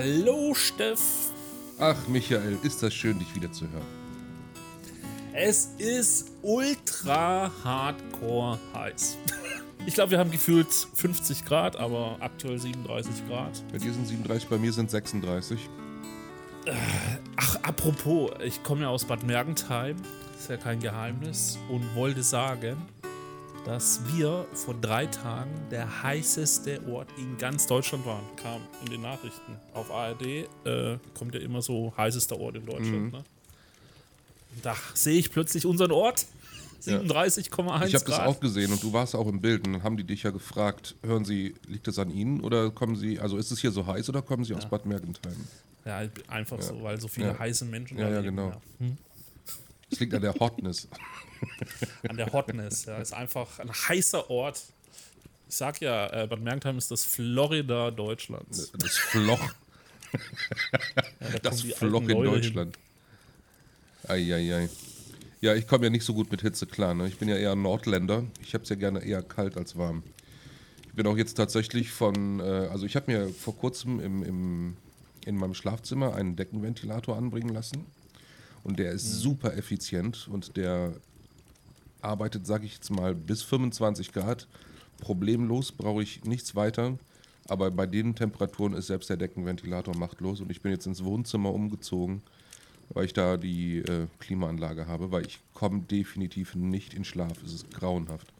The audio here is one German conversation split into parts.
Hallo Steff. Ach, Michael, ist das schön, dich wieder zu hören. Es ist ultra hardcore heiß. Ich glaube, wir haben gefühlt 50 Grad, aber aktuell 37 Grad. Bei dir sind 37, bei mir sind 36. Ach, apropos, ich komme ja aus Bad Mergentheim, ist ja kein Geheimnis, und wollte sagen, dass wir vor drei Tagen der heißeste Ort in ganz Deutschland waren. Kam in den Nachrichten. Auf ARD äh, kommt ja immer so heißester Ort in Deutschland. Mhm. Ne? Da sehe ich plötzlich unseren Ort. 37,1 Ich habe das auch gesehen und du warst auch im Bild und dann haben die dich ja gefragt, hören Sie, liegt es an Ihnen oder kommen Sie, also ist es hier so heiß oder kommen Sie aus Bad Mergentheim? Ja, einfach so, weil so viele Ja. heiße Menschen Ja, da ja, leben, genau. ja. Hm? Es liegt an der Hotness. An der Hotness. Ja, ist einfach ein heißer Ort. Ich sag ja, äh, Bad Mergentheim ist das Florida Deutschlands. Das Floch, Ja, da das Floch in Leute. Deutschland. Eieiei. Ja, ich komme ja nicht so gut mit Hitze klar. Ne? Ich bin ja eher Nordländer. Ich habe es ja gerne eher kalt als warm. Ich bin auch jetzt tatsächlich von, äh, also ich habe mir vor kurzem im, im, in meinem Schlafzimmer einen Deckenventilator anbringen lassen. Und der ist super effizient und der arbeitet, sage ich jetzt mal, bis 25 Grad. Problemlos, brauche ich nichts weiter. Aber bei den Temperaturen ist selbst der Deckenventilator machtlos. Und ich bin jetzt ins Wohnzimmer umgezogen, weil ich da die äh, Klimaanlage habe, weil ich komme definitiv nicht in Schlaf. Es ist grauenhaft.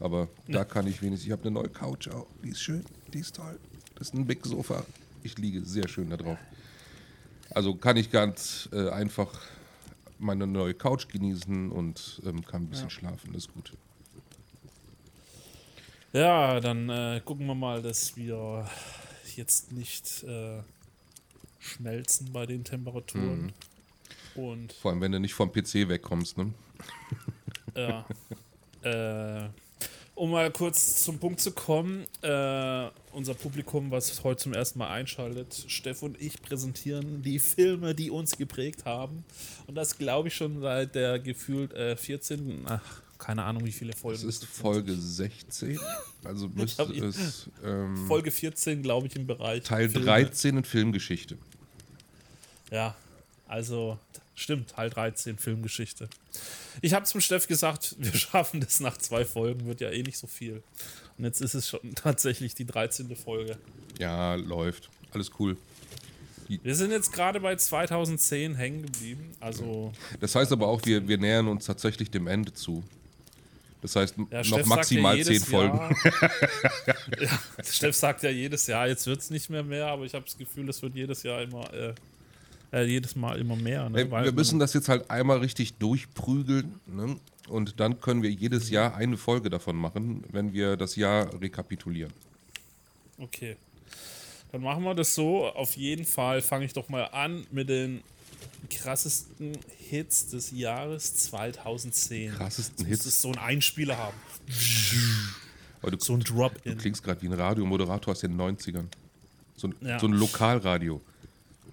Aber da kann ich wenigstens, ich habe eine neue Couch auch. Die ist schön, die ist toll. Das ist ein Big Sofa. Ich liege sehr schön da drauf. Also kann ich ganz äh, einfach meine neue Couch genießen und ähm, kann ein bisschen schlafen. Das ist gut. Ja, dann äh, gucken wir mal, dass wir jetzt nicht äh, schmelzen bei den Temperaturen. Und Vor allem, wenn du nicht vom PC wegkommst. Ne? ja, äh, um mal kurz zum Punkt zu kommen, äh, unser Publikum, was heute zum ersten Mal einschaltet, Steff und ich präsentieren die Filme, die uns geprägt haben. Und das glaube ich schon seit der gefühlt äh, 14. Ach, keine Ahnung, wie viele Folgen. Es ist. Folge 16. Also müsste es ähm, Folge 14, glaube ich, im Bereich. Teil Filme. 13 in Filmgeschichte. Ja, also stimmt, Teil 13 Filmgeschichte. Ich habe zum Steff gesagt, wir schaffen das nach zwei Folgen, wird ja eh nicht so viel. Und jetzt ist es schon tatsächlich die 13. Folge. Ja, läuft. Alles cool. Wir sind jetzt gerade bei 2010 hängen geblieben. Also, Das heißt aber auch, wir, wir nähern uns tatsächlich dem Ende zu. Das heißt, ja, noch Steff maximal ja zehn Folgen. Ja, Steff sagt ja jedes Jahr, jetzt wird es nicht mehr mehr, aber ich habe das Gefühl, es wird jedes Jahr immer, äh, äh, jedes Mal immer mehr. Ne? Weil wir müssen das jetzt halt einmal richtig durchprügeln. Ne? Und dann können wir jedes Jahr eine Folge davon machen, wenn wir das Jahr rekapitulieren. Okay. Dann machen wir das so. Auf jeden Fall fange ich doch mal an mit den krassesten Hits des Jahres 2010. Krassesten Hits? es so einen Einspieler haben. Aber du, So ein du Drop-In. klingst gerade wie ein Radiomoderator aus den 90ern. So ein, Ja. so ein Lokalradio.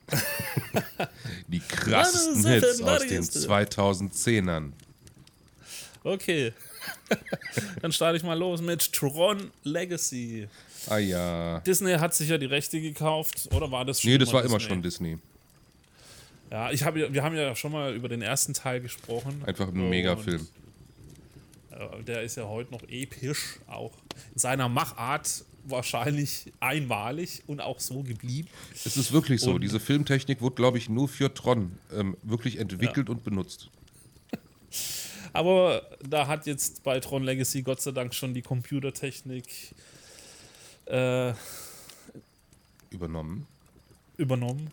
Die krassesten? Hits aus den is it? 2010ern. Okay. Dann starte ich mal los mit Tron Legacy. Ah ja. Disney hat sich ja die Rechte gekauft, oder war das schon Nee, das immer war immer Disney? schon Disney. Ja, ich hab, wir haben ja schon mal über den ersten Teil gesprochen. Einfach ein Megafilm. äh, Der ist ja heute noch episch, auch in seiner Machart wahrscheinlich einmalig und auch so geblieben. Es ist wirklich so. Und- Diese Filmtechnik wurde, glaube ich, nur für Tron ähm, wirklich entwickelt und benutzt. Aber da hat jetzt bei Tron Legacy Gott sei Dank schon die Computertechnik äh, Übernommen. übernommen.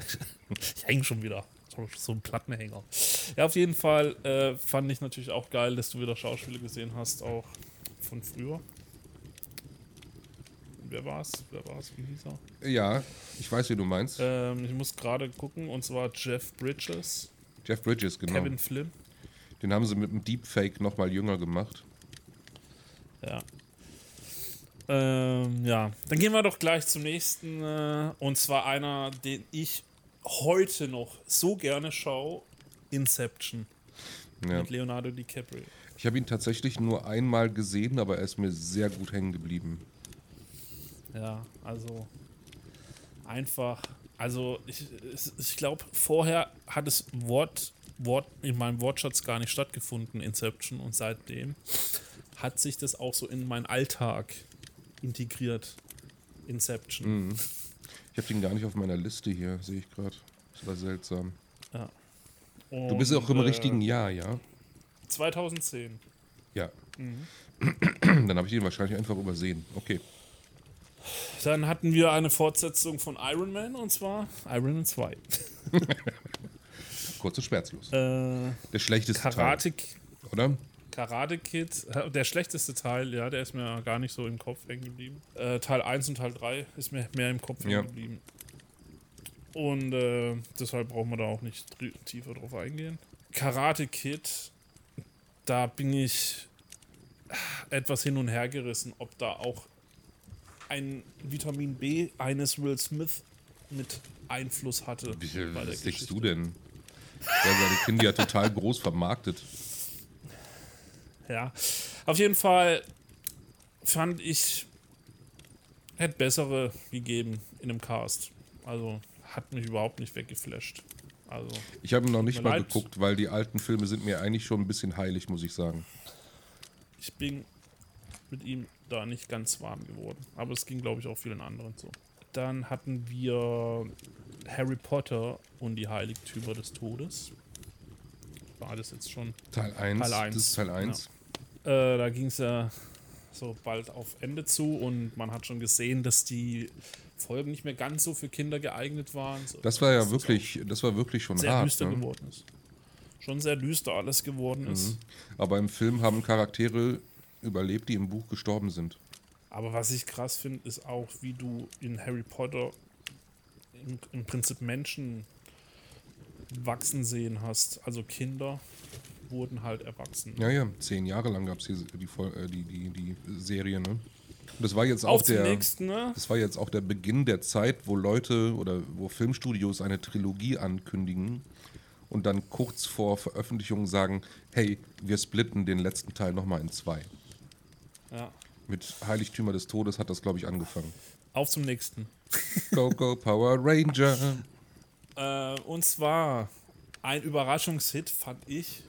ich hänge schon wieder. So- So ein Plattenhänger. Ja, auf jeden Fall äh, fand ich natürlich auch geil, dass du wieder Schauspieler gesehen hast, auch von früher. Wer war's? Wer war's? Wie hieß er? Ja, ich weiß, wie du meinst. Ähm, ich muss gerade gucken, und zwar Jeff Bridges, Jeff Bridges, genau. Kevin Flynn. Den haben sie mit einem Deepfake nochmal jünger gemacht. Ja. Ähm, ja, dann gehen wir doch gleich zum nächsten. Äh, und zwar einer, den ich heute noch so gerne schaue: Inception Ja. mit Leonardo DiCaprio. Ich habe ihn tatsächlich nur einmal gesehen, aber er ist mir sehr gut hängen geblieben. Ja, also einfach, also ich, ich glaube, vorher hat es Wort, Wort in meinem Wortschatz gar nicht stattgefunden, Inception, und seitdem hat sich das auch so in meinen Alltag integriert. Inception. Mhm. Ich habe den gar nicht auf meiner Liste hier, sehe ich gerade. Das war seltsam. Ja. du bist auch im äh, richtigen Jahr, ja? 2010. Ja. Mhm. Dann habe ich ihn wahrscheinlich einfach übersehen. Okay. Dann hatten wir eine Fortsetzung von Iron Man und zwar Iron Man 2. Kurz und schmerzlos. Äh, Der schlechteste Karate, Teil, oder? Karate Kid, äh, der schlechteste Teil, ja, der ist mir gar nicht so im Kopf hängen geblieben. Äh, Teil 1 und Teil 3 ist mir mehr im Kopf Ja. hängen geblieben. Und äh, deshalb brauchen wir da auch nicht tiefer drauf eingehen. Karate Kid, da bin ich etwas hin und her gerissen, ob da auch ein Vitamin B eines Will Smith mit Einfluss hatte. Wie viel was denkst du denn? Der hat seine Kinder ja total groß vermarktet. Ja, auf jeden Fall fand ich, hätte bessere gegeben in dem Cast. Also hat mich überhaupt nicht weggeflasht. Also Ich habe ihn noch nicht mal leid. geguckt, weil die alten Filme sind mir eigentlich schon ein bisschen heilig, muss ich sagen. ich bin mit ihm da nicht ganz warm geworden. Aber es ging, glaube ich, auch vielen anderen so. Dann hatten wir Harry Potter und die Heiligtümer des Todes. War das jetzt schon Teil 1. Teil eins, Das ist Teil 1. Äh, da ging es ja so bald auf Ende zu und man hat schon gesehen, dass die Folgen nicht mehr ganz so für Kinder geeignet waren. So, Das war ja dass es wirklich, das war wirklich schon sehr hart. düster Ne? geworden ist. Schon sehr düster alles geworden ist. Aber im Film haben Charaktere überlebt, die im Buch gestorben sind. Aber was ich krass finde, ist auch, wie du in Harry Potter im, im Prinzip Menschen wachsen sehen hast. Also Kinder wurden halt erwachsen. Ja, ja, zehn Jahre lang gab es die, äh, die, die, die Serie, ne? Und das war jetzt auch der. nächsten, ne? Das war jetzt auch der Beginn der Zeit, wo Leute oder wo Filmstudios eine Trilogie ankündigen und dann kurz vor Veröffentlichung sagen, hey, wir splitten den letzten Teil nochmal in zwei. Ja. Mit Heiligtümer des Todes hat das, glaube ich, angefangen. Auf zum nächsten. Go, go, Power Ranger. Äh, und zwar ein Überraschungshit, fand ich,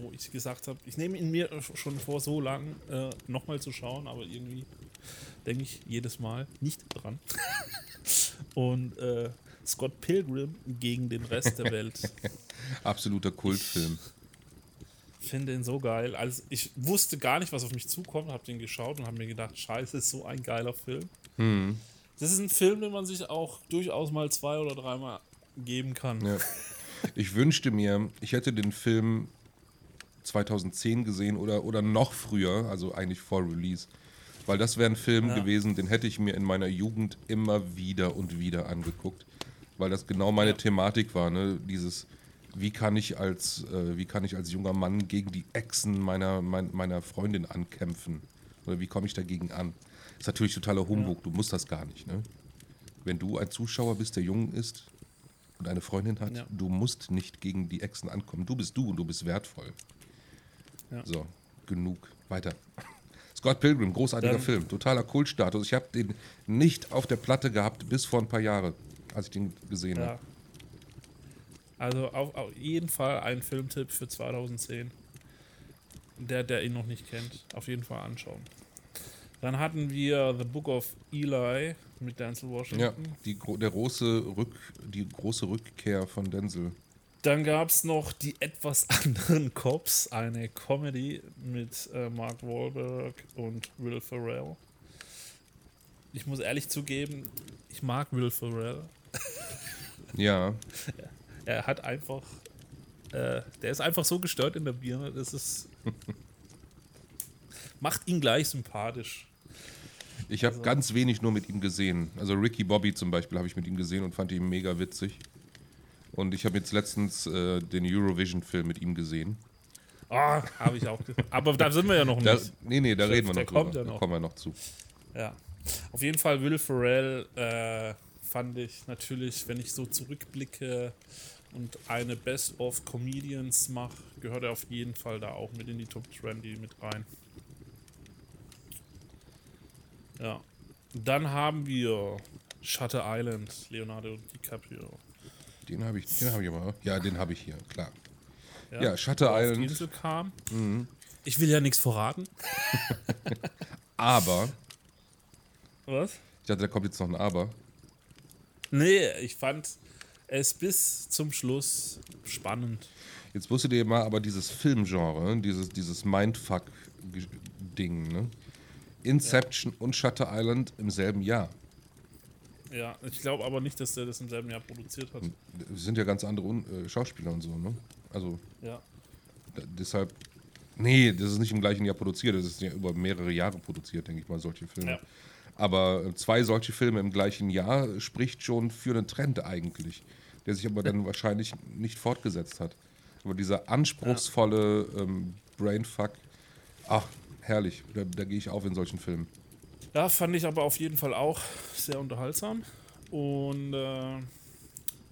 wo ich gesagt habe, ich nehme ihn mir schon vor, so lang äh, nochmal zu schauen, aber irgendwie denke ich jedes Mal nicht dran. und äh, Scott Pilgrim gegen den Rest der Welt. Absoluter Kultfilm. Finde den so geil. Also ich wusste gar nicht, was auf mich zukommt, habe den geschaut und habe mir gedacht, scheiße, ist so ein geiler Film. Das ist ein Film, den man sich auch durchaus mal zwei oder dreimal geben kann. Ja. Ich wünschte mir, ich hätte den Film 2010 gesehen oder, oder noch früher, also eigentlich vor Release. Weil das wäre ein Film Ja. gewesen, den hätte ich mir in meiner Jugend immer wieder und wieder angeguckt. Weil das genau meine Ja. Thematik war, ne? Dieses, wie kann ich als, äh, wie kann ich als junger Mann gegen die Echsen meiner, mein, meiner Freundin ankämpfen? Oder wie komme ich dagegen an? ist natürlich totaler Humbug, du musst das gar nicht, ne? Wenn du ein Zuschauer bist, der jung ist und eine Freundin hat, Ja. du musst nicht gegen die Echsen ankommen. Du bist du und du bist wertvoll. Ja. So, genug. Weiter. Scott Pilgrim, großartiger Dann- Film, totaler Kultstatus. Ich habe den nicht auf der Platte gehabt bis vor ein paar Jahren, als ich den gesehen Ja. habe. Also auf, auf jeden Fall ein Filmtipp für 2010. Der, der ihn noch nicht kennt, auf jeden Fall anschauen. Dann hatten wir The Book of Eli mit Denzel Ja, Washington. die, gro- der große Rück, die große Rückkehr von Denzel. Dann gab es noch die etwas anderen Cops, eine Comedy mit äh, Mark Wahlberg und Will Ferrell. Ich muss ehrlich zugeben, ich mag Will Ferrell. Ja, Er hat einfach, äh, der ist einfach so gestört in der Birne, das ist, macht ihn gleich sympathisch. ich habe ganz wenig nur mit ihm gesehen. Also Ricky Bobby zum Beispiel habe ich mit ihm gesehen und fand ihn mega witzig. Und ich habe jetzt letztens äh, den Eurovision-Film mit ihm gesehen. Ah, habe ich auch. Aber da sind wir ja noch Da, nicht. nee, nee, da Der- reden wir noch drüber. kommt ja Da noch. kommen wir noch zu. Ja. Auf jeden Fall Will Ferrell äh, fand ich natürlich, wenn ich so zurückblicke und eine Best of Comedians mache, gehört er auf jeden Fall da auch mit in die Top 20 mit rein. Ja. Dann haben wir Shutter Island, Leonardo DiCaprio. Den habe ich, den habe ich aber. Ja, den habe ich hier, klar. Ja, Ja, Shutter wo er auf Island. Mhm. Die Insel kam. Ich will ja nichts verraten. Aber, Was? ich dachte, da kommt jetzt noch ein Aber. Nee, ich fand es bis zum Schluss spannend. Jetzt musst du dir mal aber dieses Filmgenre, dieses, dieses Mindfuck-Ding, ne? Inception und Shutter Island im selben Jahr. Ja, ich glaube aber nicht, dass der das im selben Jahr produziert hat. Das sind ja ganz andere Un äh, Schauspieler und so, ne? Also Ja. deshalb. Nee, das ist nicht im gleichen Jahr produziert, das ist ja über mehrere Jahre produziert, denke ich mal, solche Filme. Ja. Aber zwei solche Filme im gleichen Jahr spricht schon für einen Trend eigentlich, der sich aber dann wahrscheinlich nicht fortgesetzt hat. Aber dieser anspruchsvolle ähm, Brainfuck, ach, herrlich, da, da gehe ich auf in solchen Filmen. Ja, fand ich aber auf jeden Fall auch sehr unterhaltsam und äh,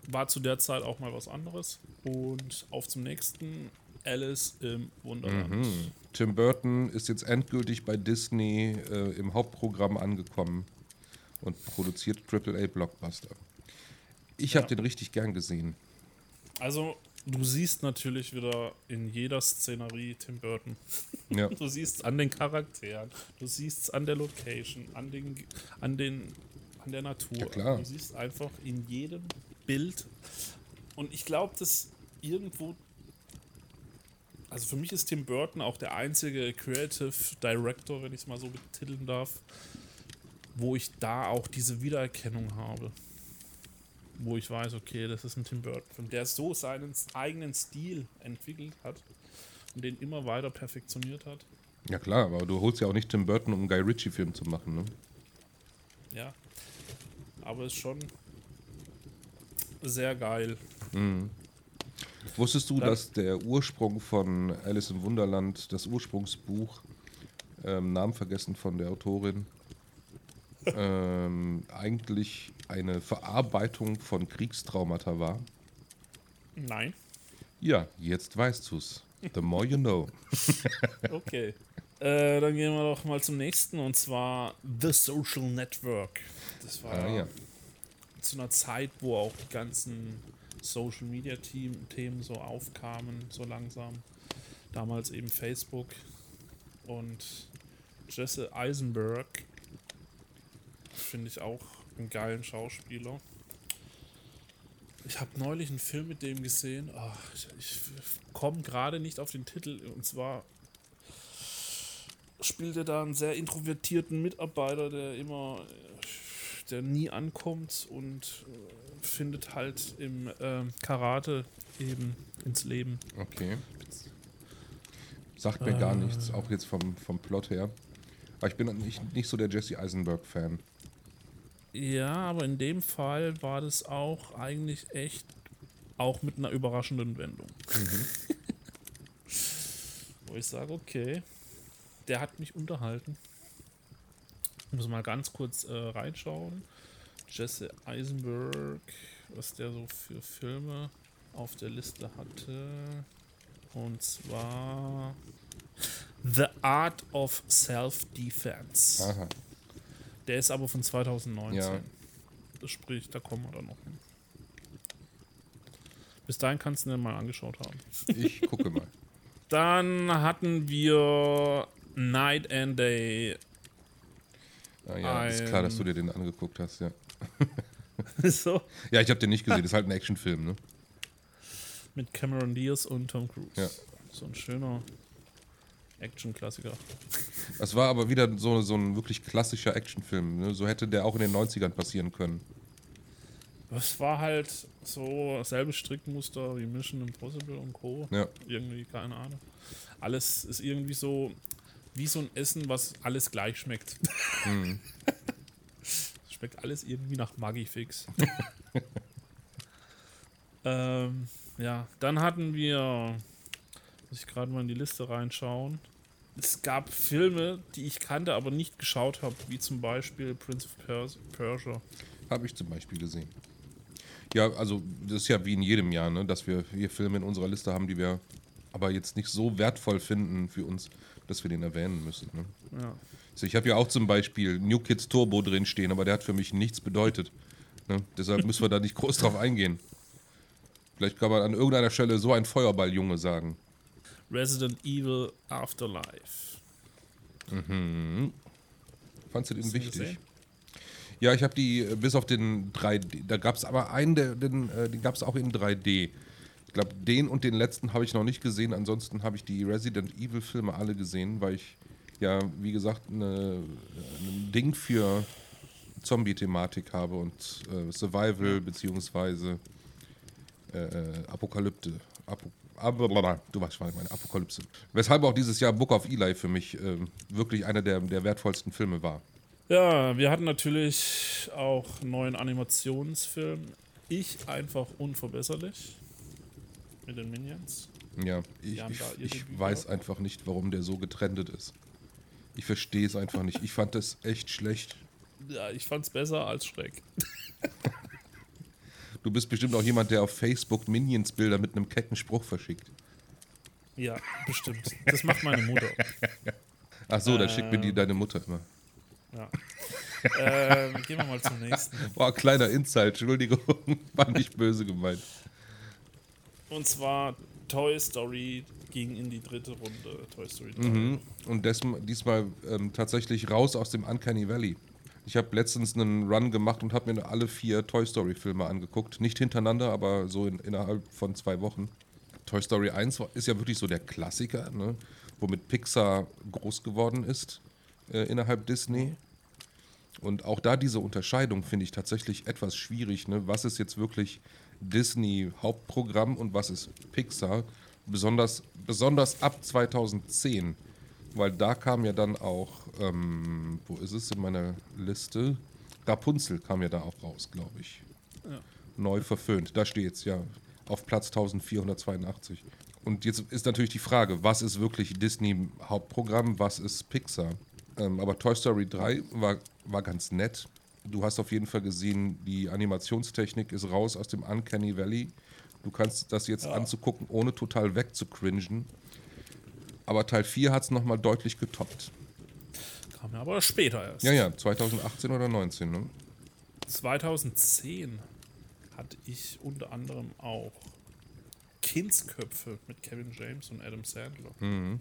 war zu der Zeit auch mal was anderes. Und auf zum nächsten Alice im Wunderland. Mhm. Tim Burton ist jetzt endgültig bei Disney äh, im Hauptprogramm angekommen und produziert AAA-Blockbuster. Ich habe Ja. den richtig gern gesehen. Also, du siehst natürlich wieder in jeder Szenerie Tim Burton. Ja. Du siehst es an den Charakteren, du siehst es an der Location, an, den, an, den, an der Natur. Ja, klar. Du siehst einfach in jedem Bild. Und ich glaube, dass irgendwo. Also für mich ist Tim Burton auch der einzige Creative Director, wenn ich es mal so betiteln darf, wo ich da auch diese Wiedererkennung habe. Wo ich weiß, okay, das ist ein Tim Burton, der so seinen eigenen Stil entwickelt hat und den immer weiter perfektioniert hat. Ja klar, aber du holst ja auch nicht Tim Burton, um einen Guy Ritchie-Film zu machen. Ne? Ja. Aber ist schon sehr geil. Wusstest du, dass der Ursprung von Alice im Wunderland, das Ursprungsbuch, ähm, Namen vergessen von der Autorin, ähm, eigentlich eine Verarbeitung von Kriegstraumata war? Nein. Ja, jetzt weißt du's. The more you know. Okay. äh, dann gehen wir doch mal zum nächsten und zwar The Social Network. Das war Ah, ja. zu einer Zeit, wo auch die ganzen Social Media Team Themen so aufkamen, so langsam. Damals eben Facebook und Jesse Eisenberg finde ich auch einen geilen Schauspieler. Ich habe neulich einen Film mit dem gesehen. Ah, ich ich komme gerade nicht auf den Titel. Und zwar spielt er da einen sehr introvertierten Mitarbeiter, der immer, der nie ankommt und äh, findet halt im ähm, Karate eben ins Leben. Okay. Sagt mir gar nichts, auch jetzt vom, vom Plot her. Aber ich bin nicht, nicht so der Jesse Eisenberg-Fan. Ja, aber in dem Fall war das auch eigentlich echt auch mit einer überraschenden Wendung. Wo ich sage, okay, der hat mich unterhalten. Ich muss mal ganz kurz äh, reinschauen. Jesse Eisenberg, was der so für Filme auf der Liste hatte. Und zwar The Art of Self-Defense. Der ist aber von 2019. Ja. Das sprich, da kommen wir dann noch hin. Bis dahin kannst du den mal angeschaut haben. Ich gucke mal. Dann hatten wir Night and Day. Ah, ja, ist klar, dass du dir den angeguckt hast, ja. so. Ja, ich habe den nicht gesehen, das ist halt ein Actionfilm, ne? Mit Cameron Diaz und Tom Cruise. Ja. So ein schöner Action-Klassiker. Das war aber wieder so, so ein wirklich klassischer Actionfilm. Ne? So hätte der auch in den 90ern passieren können. Das war halt so dasselbe Strickmuster wie Mission Impossible und Co. Ja. Irgendwie, keine Ahnung. Alles ist irgendwie so wie so ein Essen, was alles gleich schmeckt. schmeckt alles irgendwie nach Maggi-Fix. ähm, ja, dann hatten wir, muss ich gerade mal in die Liste reinschauen. Es gab Filme, die ich kannte, aber nicht geschaut habe, wie zum Beispiel Prince of Pers Persia. Habe ich zum Beispiel gesehen. Ja, also das ist ja wie in jedem Jahr, ne? dass wir hier Filme in unserer Liste haben, die wir aber jetzt nicht so wertvoll finden für uns, dass wir den erwähnen müssen. Ne? Ja. Also ich habe ja auch zum Beispiel New Kids Turbo drin stehen, aber der hat für mich nichts bedeutet. Ne? Deshalb müssen wir da nicht groß drauf eingehen. Vielleicht kann man an irgendeiner Stelle so ein Feuerballjunge sagen. Resident Evil Afterlife. Mhm. Fandst du den wichtig? Ja, ich habe die äh, bis auf den 3D. Da gab es aber einen, den, äh, den gab es auch in 3D. Ich glaube, den und den letzten habe ich noch nicht gesehen. Ansonsten habe ich die Resident Evil Filme alle gesehen, weil ich ja, wie gesagt, eine, ein Ding für Zombie-Thematik habe und äh, Survival beziehungsweise äh, äh, Apokalypte. Apo du weißt, was ich meine, Apokalypse. Weshalb auch dieses Jahr Book of Eli für mich ähm, wirklich einer der, der wertvollsten Filme war. Ja, wir hatten natürlich auch einen neuen Animationsfilm. Ich einfach unverbesserlich. Mit den Minions. Ja, ich, ich, ich weiß einfach nicht, warum der so getrennt ist. Ich verstehe es einfach nicht. Ich fand das echt schlecht. Ja, ich fand's besser als Schreck. Du bist bestimmt auch jemand, der auf Facebook Minions-Bilder mit einem kecken Spruch verschickt. Ja, bestimmt. Das macht meine Mutter. Ach so, dann schickt mir die Ähm. deine Mutter immer. Ja. ähm, gehen wir mal zum nächsten. Boah, kleiner Insight, Entschuldigung. War nicht böse gemeint. Und zwar Toy Story ging in die dritte Runde. Toy Story 3. Mhm. Und des, diesmal ähm, tatsächlich raus aus dem Uncanny Valley. Ich habe letztens einen Run gemacht und habe mir alle vier Toy Story-Filme angeguckt. Nicht hintereinander, aber so in, innerhalb von zwei Wochen. Toy Story 1 war- ist ja wirklich so der Klassiker, ne? womit Pixar groß geworden ist äh, innerhalb Disney. Und auch da diese Unterscheidung finde ich tatsächlich etwas schwierig. Ne? Was ist jetzt wirklich Disney Hauptprogramm und was ist Pixar? Besonders, besonders ab 2010. Weil da kam ja dann auch, ähm, wo ist es in meiner Liste? Rapunzel kam ja da auch raus, glaube ich. Ja. Neu verföhnt. Da steht es ja auf Platz 1482. Und jetzt ist natürlich die Frage, was ist wirklich Disney Hauptprogramm, was ist Pixar? Ähm, aber Toy Story 3 war, war ganz nett. Du hast auf jeden Fall gesehen, die Animationstechnik ist raus aus dem Uncanny Valley. Du kannst das jetzt Ja. anzugucken, ohne total wegzucringen. Aber Teil 4 hat es nochmal deutlich getoppt. Kam ja aber später erst. Ja, ja, 2018 oder 19, ne? 2010 hatte ich unter anderem auch Kindsköpfe mit Kevin James und Adam Sandler. Hm.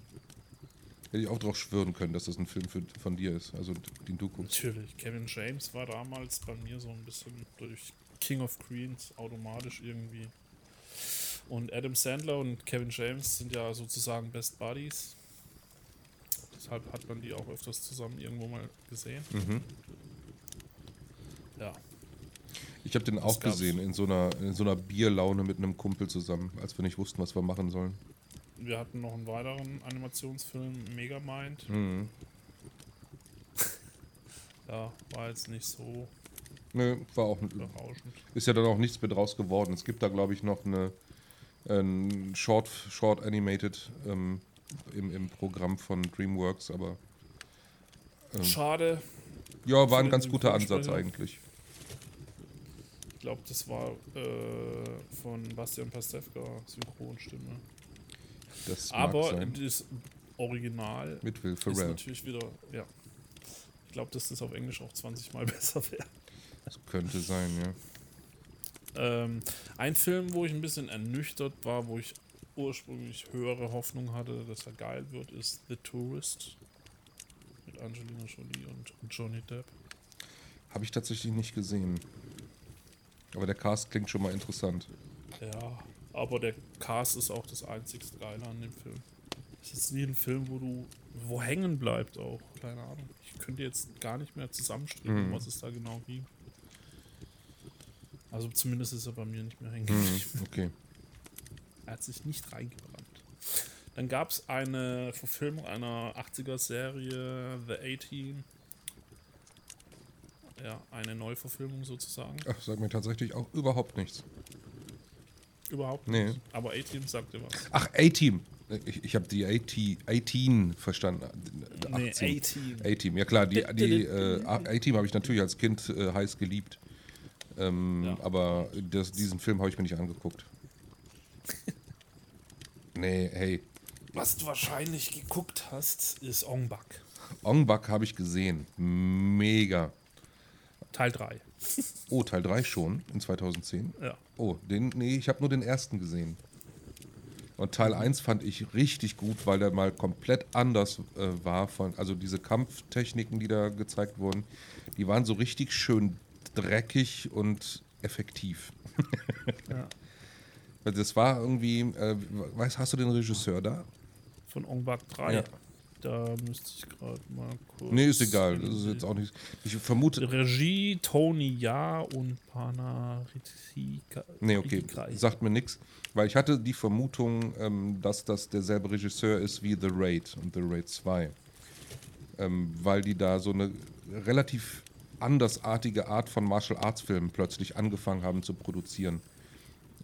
Hätte ich auch drauf schwören können, dass das ein Film für, von dir ist, also den du guckst. Natürlich, Kevin James war damals bei mir so ein bisschen durch King of Queens automatisch irgendwie. Und Adam Sandler und Kevin James sind ja sozusagen Best Buddies. Deshalb hat man die auch öfters zusammen irgendwo mal gesehen. Mhm. Ja, Ich habe den auch gesehen, in so, einer, in so einer Bierlaune mit einem Kumpel zusammen, als wir nicht wussten, was wir machen sollen. Wir hatten noch einen weiteren Animationsfilm, Megamind. Mhm. Ja, war jetzt nicht so Nö, war auch, berauschend. ist ja dann auch nichts mit draus geworden. Es gibt da, glaube ich, noch eine ein Short, Short Animated ähm, im, im Programm von DreamWorks, aber ähm, Schade, ja, war ein ganz guter Ansatz eigentlich. ich glaube, das war äh, von Bastian Pastewka, Synchronstimme. Das Aber das Original Mit Will ist Ferrell. natürlich wieder, ja. Ich glaube, dass das auf Englisch auch 20 Mal besser wäre. Das könnte sein, ja. Ähm, ein Film, wo ich ein bisschen ernüchtert war, wo ich ursprünglich höhere Hoffnung hatte, dass er geil wird, ist The Tourist. Mit Angelina Jolie und Johnny Depp. Habe ich tatsächlich nicht gesehen. Aber der Cast klingt schon mal interessant. Ja, aber der Cast ist auch das einzigste Geile an dem Film. Es ist nie ein Film, wo du wo hängen bleibt auch. Keine Ahnung. Ich könnte jetzt gar nicht mehr zusammenstricken, Mhm. was es da genau ging. Also zumindest ist er bei mir nicht mehr hängen Mhm, okay. Er hat sich nicht reingebrannt. Dann gab es eine Verfilmung einer 80er-Serie, The A-Team. Ja, eine Neuverfilmung sozusagen. Ach, sagt mir tatsächlich auch überhaupt nichts. Überhaupt Nee. nicht. Aber A-Team sagte was. Ach, A-Team. Ich, ich habe die AT, 18 verstanden. Nee, 18. A-Team. A-Team, ja klar, die, die äh, A-Team habe ich natürlich als Kind äh, heiß geliebt. Ähm, Ja. Aber das, diesen Film habe ich mir nicht angeguckt. nee, hey. Was du wahrscheinlich geguckt hast, ist Ong Bak. Ong Bak habe ich gesehen. Mega. Teil 3. Oh, Teil 3 schon in 2010? Ja. Oh, den, nee, ich habe nur den ersten gesehen. Und Teil 1 fand ich richtig gut, weil der mal komplett anders äh, war. Von, also diese Kampftechniken, die da gezeigt wurden, die waren so richtig schön dreckig und effektiv. ja. Das war irgendwie, äh, weißt, hast du den Regisseur da? Von Ong Bak 3. Ja. Da müsste ich gerade mal kurz. Nee, ist egal. Das ist jetzt auch nicht. Ich vermute. Regie Tony Ja und Pana Ritika. Nee, okay. Sagt mir nichts. Weil ich hatte die Vermutung, ähm, dass das derselbe Regisseur ist wie The Raid und The Raid 2. Ähm, weil die da so eine relativ andersartige Art von Martial Arts Filmen plötzlich angefangen haben zu produzieren.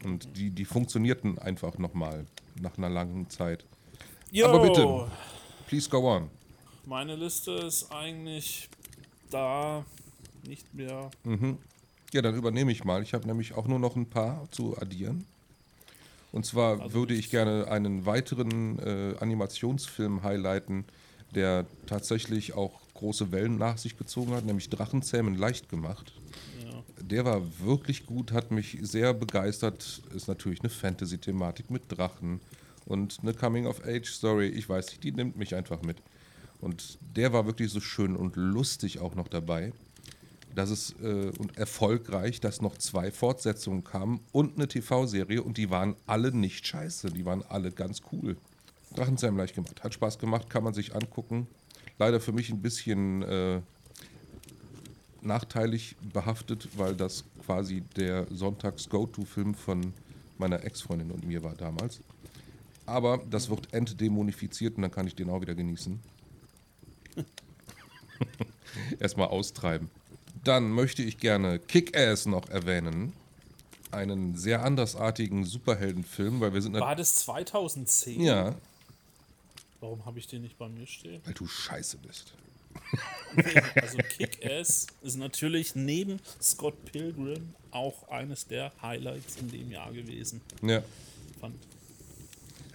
Und die, die funktionierten einfach nochmal nach einer langen Zeit. Yo. Aber bitte, please go on. Meine Liste ist eigentlich da nicht mehr. Mhm. Ja, dann übernehme ich mal. Ich habe nämlich auch nur noch ein paar zu addieren. Und zwar also würde ich gerne einen weiteren äh, Animationsfilm highlighten, der tatsächlich auch große Wellen nach sich gezogen hat, nämlich Drachenzähmen leicht gemacht. Ja. Der war wirklich gut, hat mich sehr begeistert. Ist natürlich eine Fantasy-Thematik mit Drachen und eine Coming-of-Age-Story. Ich weiß nicht, die nimmt mich einfach mit. Und der war wirklich so schön und lustig auch noch dabei. Dass es äh, und erfolgreich, dass noch zwei Fortsetzungen kamen und eine TV-Serie und die waren alle nicht scheiße, die waren alle ganz cool. Drachenzähmen leicht gemacht, hat Spaß gemacht, kann man sich angucken. Leider für mich ein bisschen äh, nachteilig behaftet, weil das quasi der Sonntags-Go-To-Film von meiner Ex-Freundin und mir war damals. Aber das wird entdämonifiziert und dann kann ich den auch wieder genießen. Erstmal austreiben. Dann möchte ich gerne Kick-Ass noch erwähnen. Einen sehr andersartigen Superheldenfilm, weil wir sind. War das 2010? Ja. Warum habe ich den nicht bei mir stehen? Weil du scheiße bist. also Kick-Ass ist natürlich neben Scott Pilgrim auch eines der Highlights in dem Jahr gewesen. Ja. Fand.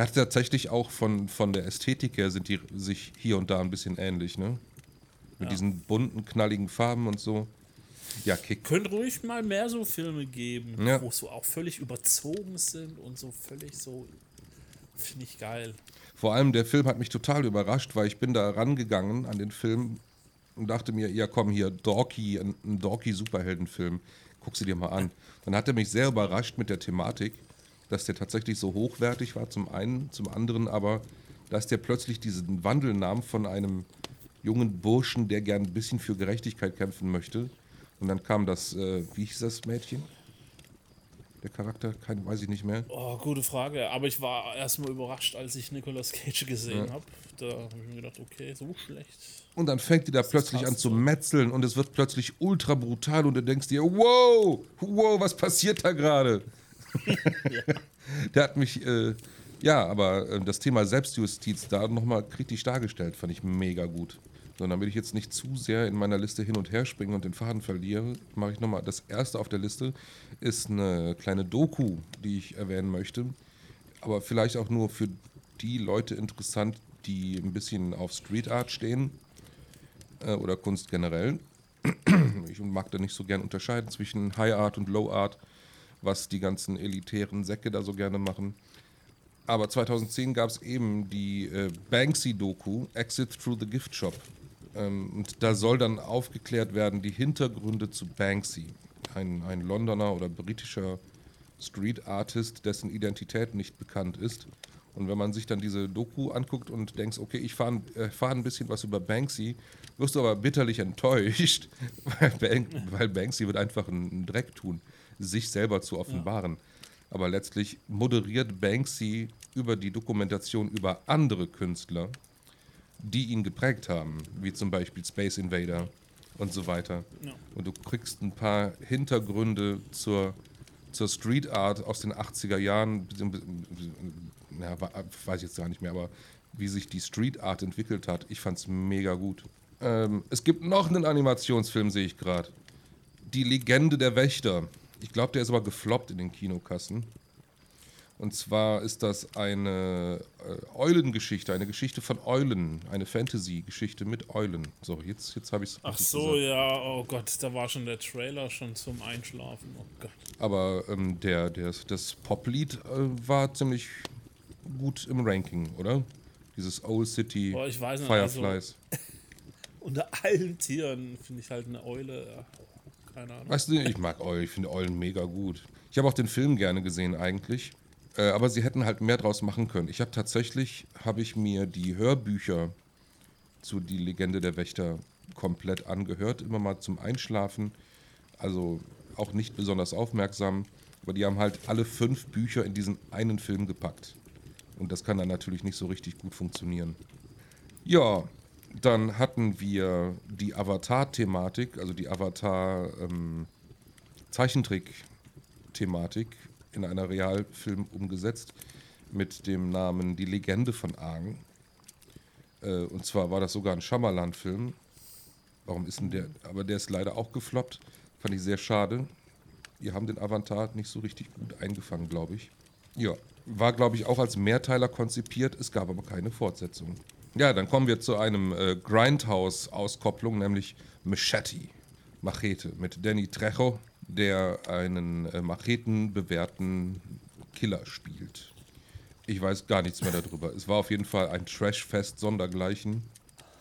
Er hat tatsächlich auch von, von der Ästhetik her sind die sich hier und da ein bisschen ähnlich, ne? Mit ja. diesen bunten, knalligen Farben und so. Ja, Kick. Könnte ruhig mal mehr so Filme geben, ja. wo so auch völlig überzogen sind und so völlig so. Finde ich geil. Vor allem der Film hat mich total überrascht, weil ich bin da rangegangen an den Film und dachte mir, ja komm hier, Dorky, ein, ein Dorky-Superheldenfilm, guck sie dir mal an. Dann hat er mich sehr überrascht mit der Thematik, dass der tatsächlich so hochwertig war, zum einen, zum anderen aber, dass der plötzlich diesen Wandel nahm von einem jungen Burschen, der gern ein bisschen für Gerechtigkeit kämpfen möchte. Und dann kam das, äh, wie hieß das Mädchen? der Charakter? Kein, weiß ich nicht mehr. Oh, gute Frage. Aber ich war erstmal überrascht, als ich Nicolas Cage gesehen ja. habe. Da habe ich mir gedacht, okay, so schlecht. Und dann fängt die da plötzlich an zu metzeln und es wird plötzlich ultra brutal und du denkst dir, wow, wow, was passiert da gerade? ja. Der hat mich, äh, ja, aber äh, das Thema Selbstjustiz da nochmal kritisch dargestellt, fand ich mega gut. So, damit ich jetzt nicht zu sehr in meiner Liste hin und her springe und den Faden verliere, mache ich nochmal. Das erste auf der Liste ist eine kleine Doku, die ich erwähnen möchte. Aber vielleicht auch nur für die Leute interessant, die ein bisschen auf Street Art stehen äh, oder Kunst generell. ich mag da nicht so gern unterscheiden zwischen High Art und Low Art, was die ganzen elitären Säcke da so gerne machen. Aber 2010 gab es eben die äh, Banksy-Doku Exit Through the Gift Shop. Ähm, und da soll dann aufgeklärt werden die Hintergründe zu Banksy, ein, ein Londoner oder britischer Street Artist, dessen Identität nicht bekannt ist. Und wenn man sich dann diese Doku anguckt und denkt, okay, ich fahre erfahre ein bisschen was über Banksy, wirst du aber bitterlich enttäuscht, weil, Bank, weil Banksy wird einfach einen Dreck tun, sich selber zu offenbaren. Ja. Aber letztlich moderiert Banksy über die Dokumentation über andere Künstler die ihn geprägt haben, wie zum Beispiel Space Invader und so weiter. Ja. Und du kriegst ein paar Hintergründe zur, zur Street Art aus den 80er Jahren, ja, weiß ich jetzt gar nicht mehr, aber wie sich die Street Art entwickelt hat. Ich fand es mega gut. Ähm, es gibt noch einen Animationsfilm, sehe ich gerade. Die Legende der Wächter. Ich glaube, der ist aber gefloppt in den Kinokassen. Und zwar ist das eine äh, Eulengeschichte, eine Geschichte von Eulen, eine Fantasy-Geschichte mit Eulen. So, jetzt, jetzt habe ich es. Ach so, gesagt. ja, oh Gott, da war schon der Trailer schon zum Einschlafen. Oh Gott. Aber ähm, der, der, das Poplied äh, war ziemlich gut im Ranking, oder? Dieses Old City weiß nicht, Fireflies. Also, unter allen Tieren finde ich halt eine Eule. Ja, keine Ahnung. Weißt du, ich mag Eulen, ich finde Eulen mega gut. Ich habe auch den Film gerne gesehen eigentlich. Äh, aber sie hätten halt mehr draus machen können. Ich habe tatsächlich, habe ich mir die Hörbücher zu Die Legende der Wächter komplett angehört, immer mal zum Einschlafen. Also auch nicht besonders aufmerksam, aber die haben halt alle fünf Bücher in diesen einen Film gepackt. Und das kann dann natürlich nicht so richtig gut funktionieren. Ja, dann hatten wir die Avatar-Thematik, also die Avatar-Zeichentrick-Thematik ähm, in einer Realfilm umgesetzt mit dem Namen Die Legende von Aang. Äh, und zwar war das sogar ein Shyamalan-Film. Warum ist denn der? Aber der ist leider auch gefloppt. Fand ich sehr schade. Die haben den Avatar nicht so richtig gut eingefangen, glaube ich. Ja, war, glaube ich, auch als Mehrteiler konzipiert. Es gab aber keine Fortsetzung. Ja, dann kommen wir zu einem äh, Grindhouse-Auskopplung, nämlich Machete. Machete mit Danny Trejo der einen äh, machetenbewährten Killer spielt. Ich weiß gar nichts mehr darüber. Es war auf jeden Fall ein Trashfest sondergleichen.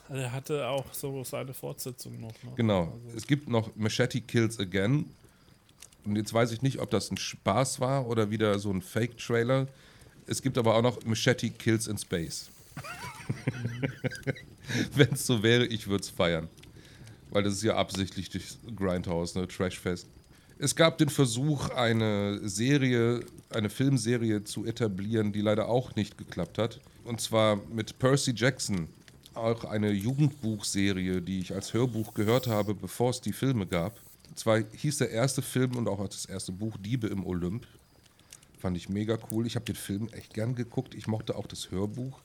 Er hatte auch so seine Fortsetzung noch. Ne? Genau. Also. Es gibt noch Machete Kills Again. Und jetzt weiß ich nicht, ob das ein Spaß war oder wieder so ein Fake-Trailer. Es gibt aber auch noch Machete Kills in Space. Wenn es so wäre, ich würde es feiern. Weil das ist ja absichtlich durch Grindhouse, ne? Trashfest. Es gab den Versuch, eine Serie, eine Filmserie zu etablieren, die leider auch nicht geklappt hat. Und zwar mit Percy Jackson, auch eine Jugendbuchserie, die ich als Hörbuch gehört habe, bevor es die Filme gab. Und zwar hieß der erste Film und auch das erste Buch Diebe im Olymp. Fand ich mega cool. Ich habe den Film echt gern geguckt. Ich mochte auch das Hörbuch.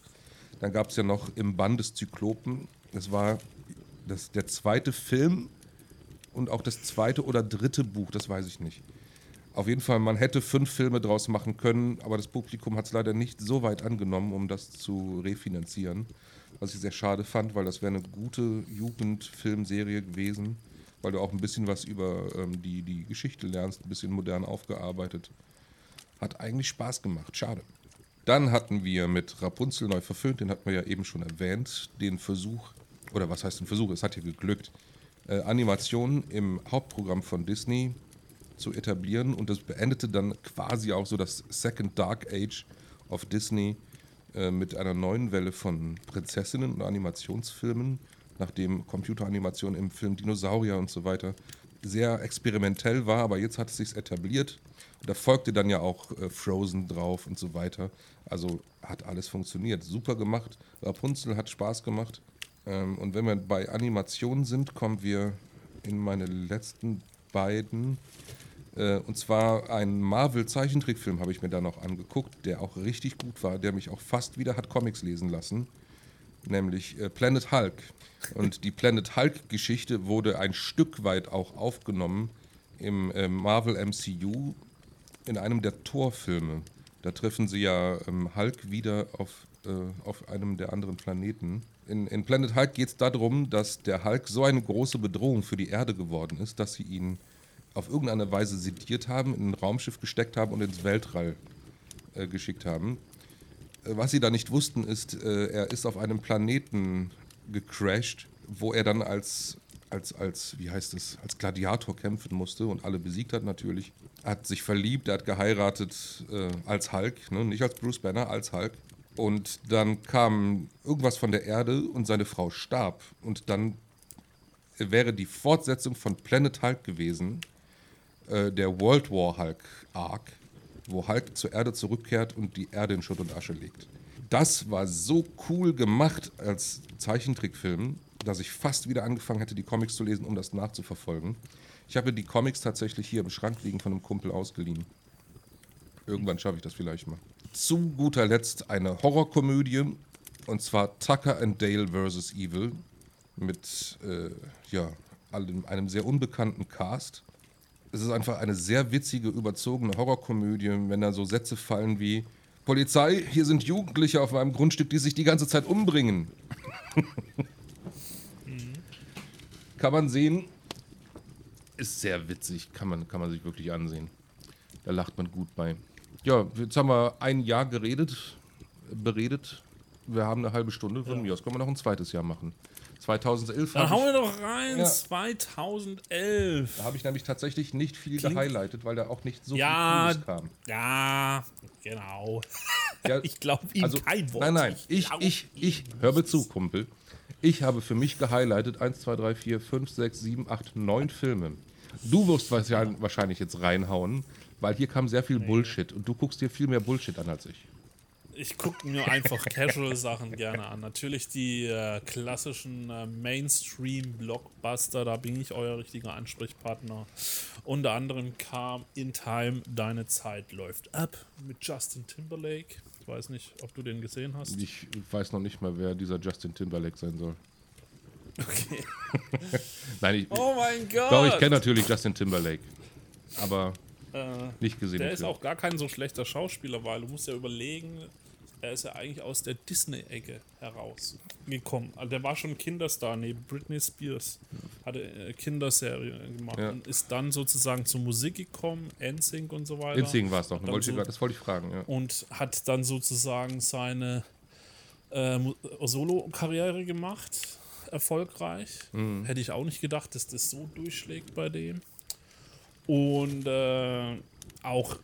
Dann gab es ja noch Im Bann des Zyklopen. Das war das, der zweite Film und auch das zweite oder dritte Buch, das weiß ich nicht. Auf jeden Fall, man hätte fünf Filme draus machen können, aber das Publikum hat es leider nicht so weit angenommen, um das zu refinanzieren. Was ich sehr schade fand, weil das wäre eine gute Jugendfilmserie gewesen, weil du auch ein bisschen was über ähm, die, die Geschichte lernst, ein bisschen modern aufgearbeitet. Hat eigentlich Spaß gemacht, schade. Dann hatten wir mit Rapunzel neu verfilmt, den hatten wir ja eben schon erwähnt, den Versuch, oder was heißt den Versuch, es hat ja geglückt, äh, Animationen im Hauptprogramm von Disney zu etablieren. Und das beendete dann quasi auch so das Second Dark Age of Disney äh, mit einer neuen Welle von Prinzessinnen und Animationsfilmen, nachdem Computeranimation im Film Dinosaurier und so weiter sehr experimentell war, aber jetzt hat es sich etabliert. Und da folgte dann ja auch äh, Frozen drauf und so weiter. Also hat alles funktioniert. Super gemacht. Rapunzel hat Spaß gemacht. Ähm, und wenn wir bei Animationen sind, kommen wir in meine letzten beiden. Äh, und zwar einen Marvel-Zeichentrickfilm habe ich mir da noch angeguckt, der auch richtig gut war, der mich auch fast wieder hat Comics lesen lassen. Nämlich äh, Planet Hulk. Und die Planet Hulk-Geschichte wurde ein Stück weit auch aufgenommen im äh, Marvel MCU in einem der Thor-Filme. Da treffen sie ja ähm, Hulk wieder auf, äh, auf einem der anderen Planeten in, in Planet Hulk geht es darum, dass der Hulk so eine große Bedrohung für die Erde geworden ist, dass sie ihn auf irgendeine Weise sediert haben, in ein Raumschiff gesteckt haben und ins Weltall äh, geschickt haben. Was sie da nicht wussten, ist, äh, er ist auf einem Planeten gecrashed, wo er dann als, als, als, wie heißt es, als Gladiator kämpfen musste und alle besiegt hat natürlich. Er hat sich verliebt, er hat geheiratet äh, als Hulk, ne? nicht als Bruce Banner, als Hulk. Und dann kam irgendwas von der Erde und seine Frau starb. Und dann wäre die Fortsetzung von Planet Hulk gewesen, äh, der World War Hulk Arc, wo Hulk zur Erde zurückkehrt und die Erde in Schutt und Asche legt. Das war so cool gemacht als Zeichentrickfilm, dass ich fast wieder angefangen hätte, die Comics zu lesen, um das nachzuverfolgen. Ich habe die Comics tatsächlich hier im Schrank liegen von einem Kumpel ausgeliehen. Irgendwann schaffe ich das vielleicht mal zu guter Letzt eine Horrorkomödie und zwar Tucker and Dale vs. Evil mit äh, ja, einem, einem sehr unbekannten Cast. Es ist einfach eine sehr witzige, überzogene Horrorkomödie, wenn da so Sätze fallen wie Polizei, hier sind Jugendliche auf meinem Grundstück, die sich die ganze Zeit umbringen. Kann man sehen. Ist sehr witzig, kann man, kann man sich wirklich ansehen. Da lacht man gut bei. Ja, jetzt haben wir ein Jahr geredet, beredet. Wir haben eine halbe Stunde. Von mir aus können wir noch ein zweites Jahr machen. 2011 Dann hauen wir doch rein, Ja. 2011. da habe ich nämlich tatsächlich nicht viel Klingt- gehighlightet, weil da auch nicht so Ja, viel Cooles kam. Ja, genau. Ja, Ich glaube ihm also, kein Wort. Nein, nein, ich, ich, ich, hör mir zu, Kumpel. Ich habe für mich gehighlightet 1, 2, 3, 4, 5, 6, 7, 8, 9 Filme. Du wirst wahrscheinlich jetzt reinhauen, weil hier kam sehr viel Bullshit und du guckst dir viel mehr Bullshit an als ich. Ich gucke mir einfach Casual-Sachen gerne an. Natürlich die äh, klassischen äh, Mainstream-Blockbuster, da bin ich euer richtiger Ansprechpartner. Unter anderem kam In Time, Deine Zeit läuft ab mit Justin Timberlake. Ich weiß nicht, ob du den gesehen hast. Ich weiß noch nicht mal, wer dieser Justin Timberlake sein soll. Okay. Nein, ich, Oh mein Gott! doch, ich kenne natürlich Justin Timberlake, aber Äh, nicht gesehen. der ist auch gar kein so schlechter Schauspieler, weil du musst ja überlegen, er ist ja eigentlich aus der Disney-Ecke herausgekommen. Also der war schon Kinderstar neben Britney Spears. Hatte äh, Kinderserie gemacht Ja. und ist dann sozusagen zur Musik gekommen, NSYNC und so weiter. Insing war es doch, wollte ich so- grad- das wollte ich fragen. Ja. Und hat dann sozusagen seine äh, Mu- Solo-Karriere gemacht, erfolgreich. Mhm. Hätte ich auch nicht gedacht, dass das so durchschlägt bei dem. Und äh, auch,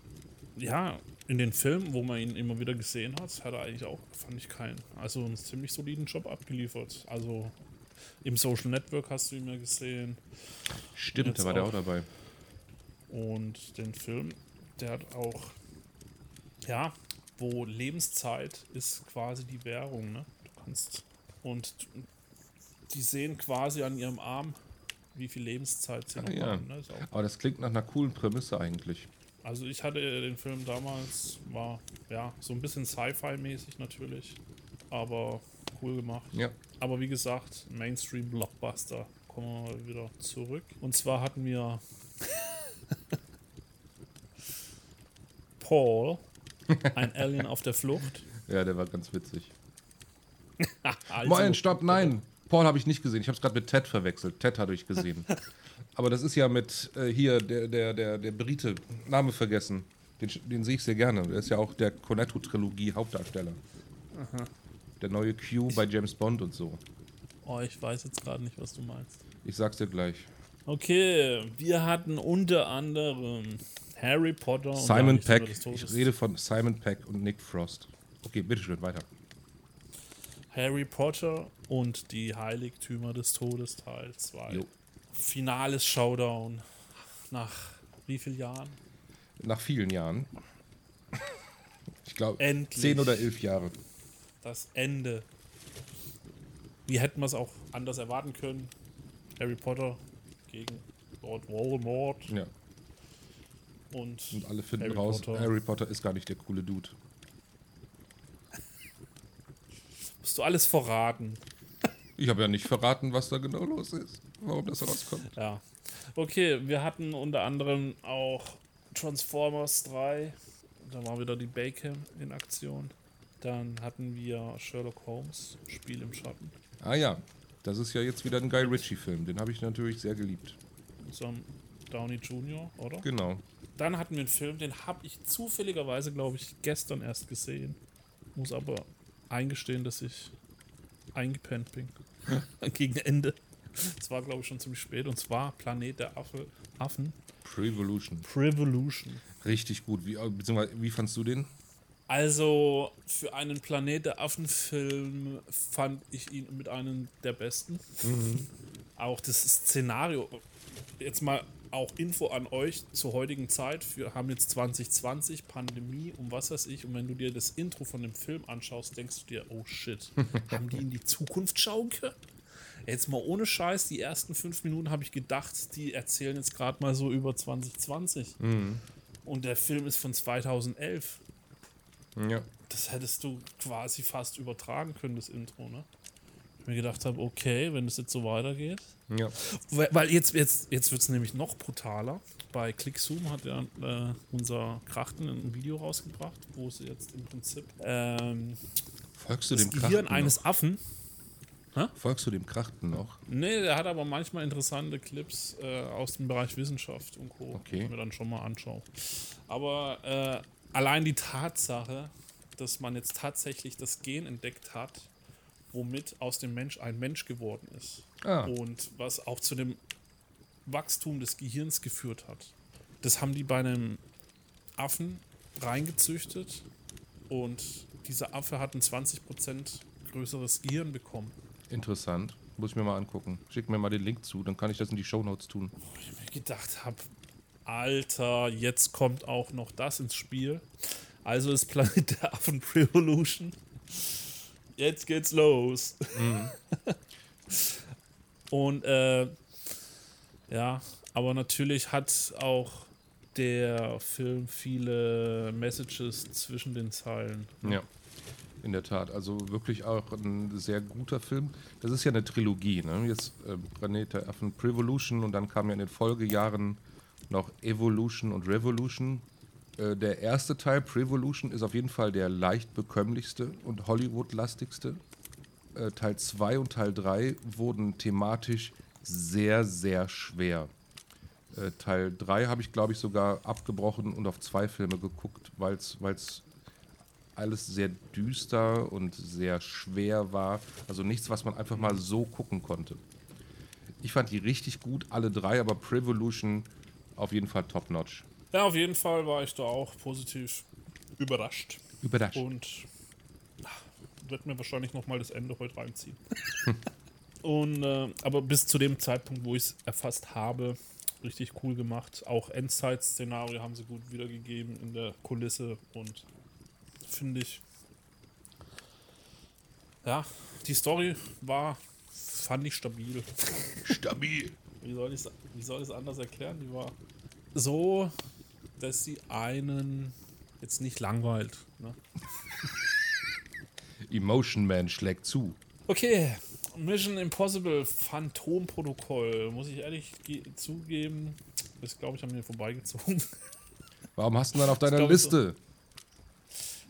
ja, in den Filmen, wo man ihn immer wieder gesehen hat, hat er eigentlich auch, fand ich keinen, also einen ziemlich soliden Job abgeliefert. Also im Social Network hast du ihn ja gesehen. Stimmt, da war der auch. auch dabei. Und den Film, der hat auch, ja, wo Lebenszeit ist quasi die Währung, ne? Du kannst, und die sehen quasi an ihrem Arm, wie viel Lebenszeit sie noch Ah, ja. haben. Ne? Auch, Aber das klingt nach einer coolen Prämisse eigentlich. Also ich hatte den Film damals, war ja so ein bisschen Sci-Fi-mäßig natürlich, aber cool gemacht. Ja. Aber wie gesagt, Mainstream-Blockbuster. Kommen wir mal wieder zurück. Und zwar hatten wir Paul, ein Alien auf der Flucht. Ja, der war ganz witzig. Also, Moin, stopp, nein. Paul habe ich nicht gesehen. Ich habe es gerade mit Ted verwechselt. Ted hatte ich gesehen. Aber das ist ja mit äh, hier der, der, der, der Brite. Name vergessen. Den, den sehe ich sehr gerne. Der ist ja auch der Cornetto-Trilogie Hauptdarsteller. Der neue Q bei James Bond und so. Oh, ich weiß jetzt gerade nicht, was du meinst. Ich sag's dir gleich. Okay, wir hatten unter anderem Harry Potter und Simon die Heiligtümer Peck. Ich rede von Simon Peck und Nick Frost. Okay, bitteschön, weiter. Harry Potter und die Heiligtümer des Todes Teil 2. Jo. Finales Showdown. Nach wie vielen Jahren? Nach vielen Jahren. Ich glaube, zehn oder elf Jahre. Das Ende. Wie hätten wir es auch anders erwarten können? Harry Potter gegen Lord Voldemort Ja. und, Und alle finden Harry raus, Potter. Harry Potter ist gar nicht der coole Dude. Musst du alles verraten. Ich habe ja nicht verraten, was da genau los ist. Warum das rauskommt. Ja. Okay, wir hatten unter anderem auch Transformers 3. Da war wieder die Baycam in Aktion. Dann hatten wir Sherlock Holmes, Spiel im Schatten. Ah ja, das ist ja jetzt wieder ein Guy Ritchie-Film. Den habe ich natürlich sehr geliebt. So einem Downey Jr., oder? Genau. Dann hatten wir einen Film, den habe ich zufälligerweise, glaube ich, gestern erst gesehen. Muss aber eingestehen, dass ich eingepennt bin. Gegen Ende. Es war, glaube ich, schon ziemlich spät. Und zwar Planet der Affe, Affen. Prevolution. Prevolution. Richtig gut. Wie, beziehungsweise, wie fandst du den? Also, für einen Planet der Affen-Film fand ich ihn mit einem der besten. Auch das Szenario. Jetzt mal auch Info an euch zur heutigen Zeit. Wir haben jetzt 2020, Pandemie und was weiß ich. Und wenn du dir das Intro von dem Film anschaust, denkst du dir, oh shit, haben die in die Zukunft schauen können? Jetzt mal ohne Scheiß, die ersten fünf Minuten habe ich gedacht, die erzählen jetzt gerade mal so über 2020. Und der Film ist von 2011 Ja. das hättest du quasi fast übertragen können, das Intro, ne? Ich mir gedacht habe, okay, wenn es jetzt so weitergeht. Ja. Weil, jetzt, jetzt, jetzt wird es nämlich noch brutaler. Bei ClickZoom hat ja äh, unser Krachten ein Video rausgebracht, wo sie jetzt im Prinzip ähm, Folgst du das dem Gehirn Krachten eines Affen. noch? Folgst du dem Krachten noch? Nee, der hat aber manchmal interessante Clips äh, aus dem Bereich Wissenschaft und Co., Okay. die ich mir dann schon mal anschaue. Aber äh, allein die Tatsache, dass man jetzt tatsächlich das Gen entdeckt hat, womit aus dem Mensch ein Mensch geworden ist Ah. und was auch zu dem Wachstum des Gehirns geführt hat, das haben die bei einem Affen reingezüchtet und dieser Affe hat ein 20% größeres Gehirn bekommen. Interessant. Muss ich mir mal angucken. Schick mir mal den Link zu, dann kann ich das in die Shownotes tun. ich mir gedacht habe, Alter, jetzt kommt auch noch das ins Spiel. Also ist Planet der Affen Revolution. Jetzt geht's los. Und äh, ja, aber natürlich hat auch der Film viele Messages zwischen den Zeilen. Ja, in der Tat. Also wirklich auch ein sehr guter Film. Das ist ja eine Trilogie. Ne? Jetzt äh, Planet der Affen Prevolution und dann kam ja in den Folgejahren noch Evolution und Revolution. Äh, der erste Teil, Prevolution, ist auf jeden Fall der leicht bekömmlichste und Hollywood-lastigste. Äh, Teil 2 und Teil 3 wurden thematisch sehr, sehr schwer. Äh, Teil 3 habe ich, glaube ich, sogar abgebrochen und auf zwei Filme geguckt, weil es alles sehr düster und sehr schwer war. Also nichts, was man einfach mal so gucken konnte. Ich fand die richtig gut, alle drei, aber Prevolution auf jeden Fall top-notch. Ja, auf jeden Fall war ich da auch positiv überrascht. Überrascht. Und wird mir wahrscheinlich noch mal das Ende heute reinziehen. und äh, aber bis zu dem Zeitpunkt, wo ich es erfasst habe, richtig cool gemacht. Auch Endzeit-Szenario haben sie gut wiedergegeben in der Kulisse und finde ich. Ja, die Story war, fand ich stabil. Stabil. Wie soll ich wie soll ich es anders erklären? Die war so, dass sie einen jetzt nicht langweilt. Ne? Emotion Man schlägt zu. Okay, Mission Impossible Phantomprotokoll, muss ich ehrlich ge- zugeben, das glaube ich an mir vorbeigezogen. Warum hast du ihn dann auf deiner Liste?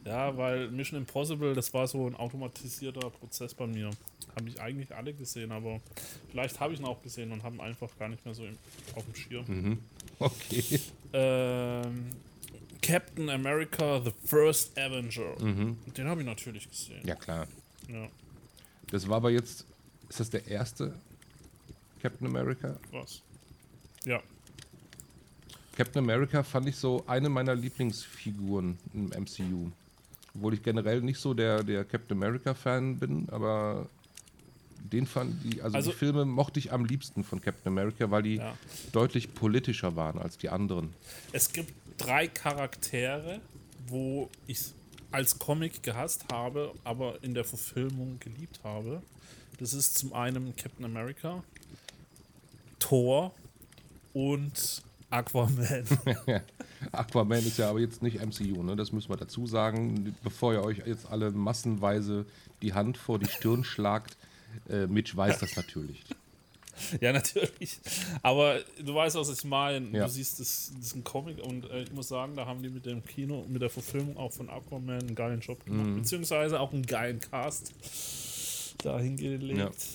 ja, weil Mission Impossible, das war so ein automatisierter Prozess bei mir. Habe ich eigentlich alle gesehen, aber vielleicht habe ich ihn auch gesehen und haben einfach gar nicht mehr so im, auf dem Schirm. Okay. Ähm, Captain America, The First Avenger. Den habe ich natürlich gesehen. Ja, klar. Ja, Das war aber jetzt. Ist das der erste Captain America? was? Ja, Captain America fand ich so eine meiner Lieblingsfiguren im MCU. Obwohl ich generell nicht so der, der Captain America-Fan bin, aber den fand die, also, Also- die Filme mochte ich am liebsten von Captain America, weil die Ja. deutlich politischer waren als die anderen. Es gibt drei Charaktere, wo ich als Comic gehasst habe, aber in der Verfilmung geliebt habe. Das ist zum einen Captain America, Thor und Aquaman. Aquaman ist ja aber jetzt nicht MCU, ne? das müssen wir dazu sagen, bevor ihr euch jetzt alle massenweise die Hand vor die Stirn schlagt. Äh, Mitch weiß das natürlich. ja, natürlich. Aber du weißt, was ich meine. Ja. Du siehst, das, das ist ein Comic und äh, ich muss sagen, da haben die mit dem Kino, mit der Verfilmung auch von Aquaman einen geilen Job gemacht. Mhm. Beziehungsweise auch einen geilen Cast dahin gelegt.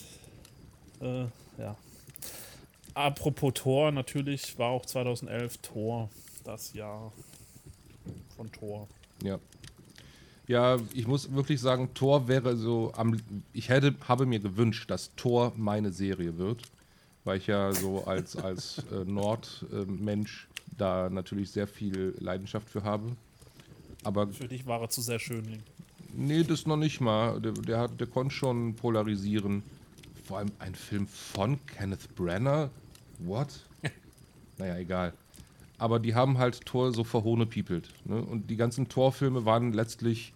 Äh, ja. Apropos Tor, natürlich war auch 2011 Tor das Jahr von Tor. Ja. Ja, ich muss wirklich sagen, Thor wäre so am. Ich hätte, habe mir gewünscht, dass Thor meine Serie wird, weil ich ja so als, als äh, Nordmensch da natürlich sehr viel Leidenschaft für habe. Aber Für dich war er zu sehr Schönling. nee, das noch nicht mal. Der, der, hat, der konnte schon polarisieren. Vor allem ein Film von Kenneth Branagh. What? naja, egal. Aber die haben halt Thor so verhohnepiepelt. Ne? Und die ganzen Thor-Filme waren letztlich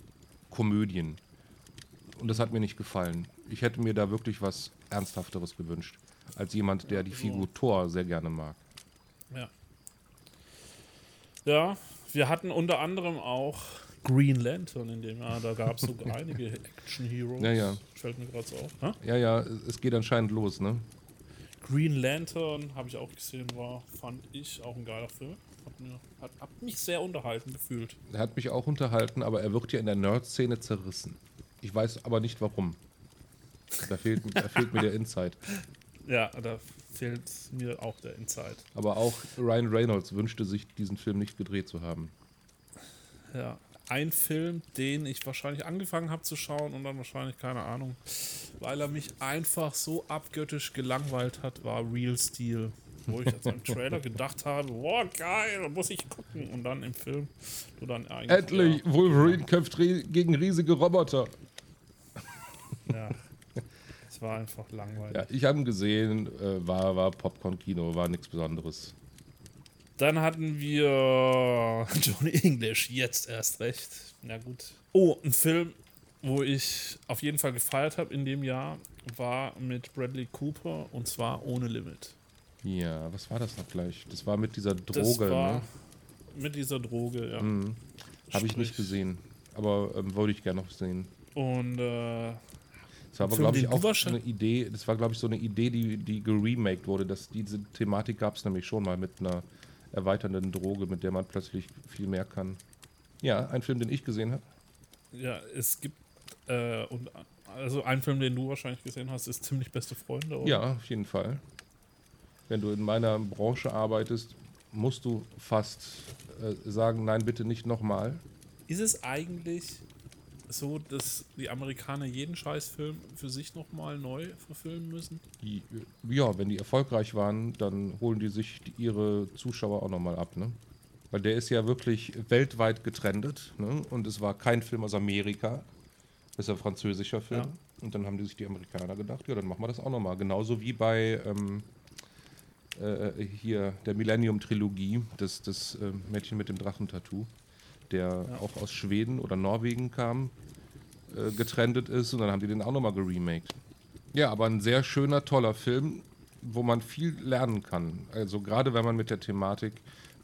Komödien. Und das hat mir nicht gefallen. Ich hätte mir da wirklich was Ernsthafteres gewünscht. Als jemand, der die Figur Thor sehr gerne mag. Ja. Ja, wir hatten unter anderem auch Green Lantern in dem Jahr. Da gab es sogar einige Action-Heroes. Ja, ja. Fällt mir gerade so auf. Ha? Ja, ja, es geht anscheinend los, ne? Green Lantern habe ich auch gesehen, war, fand ich, auch ein geiler Film. Hat, mir, hat, hat mich sehr unterhalten gefühlt. Er hat mich auch unterhalten, aber er wird ja in der Nerd-Szene zerrissen. Ich weiß aber nicht warum. Da fehlt, da fehlt mir der Insight. Ja, da fehlt mir auch der Insight. Aber auch Ryan Reynolds wünschte sich, diesen Film nicht gedreht zu haben. Ja, ein Film, den ich wahrscheinlich angefangen habe zu schauen und dann wahrscheinlich, keine Ahnung, weil er mich einfach so abgöttisch gelangweilt hat, war Real Steel. Wo ich jetzt im Trailer gedacht habe, boah, geil, da muss ich gucken. Und dann im Film, du dann eigentlich. Endlich, Wolverine kämpft gegen riesige Roboter. Ja. Es war einfach langweilig. Ja, ich habe ihn gesehen, äh, war, war Popcorn-Kino, war nichts Besonderes. Dann hatten wir Johnny English, jetzt erst recht. Na gut. Oh, ein Film, wo ich auf jeden Fall gefeiert habe in dem Jahr, war mit Bradley Cooper und zwar Ohne Limit. Ja, was war das noch gleich? Das war mit dieser Droge, das war ne? Mit dieser Droge, ja. Mhm. Habe ich nicht gesehen, aber ähm, wollte ich gerne noch sehen. Und äh, das war aber, glaube ich, auch so eine Idee, das war, glaube ich, so eine Idee, die, die geremaked wurde. Dass diese Thematik gab es nämlich schon mal mit einer erweiternden Droge, mit der man plötzlich viel mehr kann. Ja, ein Film, den ich gesehen habe. Ja, es gibt äh, und also ein Film, den du wahrscheinlich gesehen hast, ist ziemlich beste Freunde. Oder? Ja, auf jeden Fall. Wenn du in meiner Branche arbeitest, musst du fast äh, sagen, nein, bitte nicht nochmal. Ist es eigentlich so, dass die Amerikaner jeden Scheißfilm für sich nochmal neu verfilmen müssen? Die, ja, wenn die erfolgreich waren, dann holen die sich die, ihre Zuschauer auch nochmal ab, ne? Weil der ist ja wirklich weltweit getrendet, ne? Und es war kein Film aus Amerika. Das ist ein französischer Film. Ja. Und dann haben die sich die Amerikaner gedacht, ja, dann machen wir das auch nochmal. Genauso wie bei ähm, äh, hier der Millennium-Trilogie, das, das äh, Mädchen mit dem Drachentattoo der ja. auch aus Schweden oder Norwegen kam, äh, getrendet ist und dann haben die den auch nochmal geremaked. Ja, aber ein sehr schöner, toller Film, wo man viel lernen kann. Also gerade wenn man mit der Thematik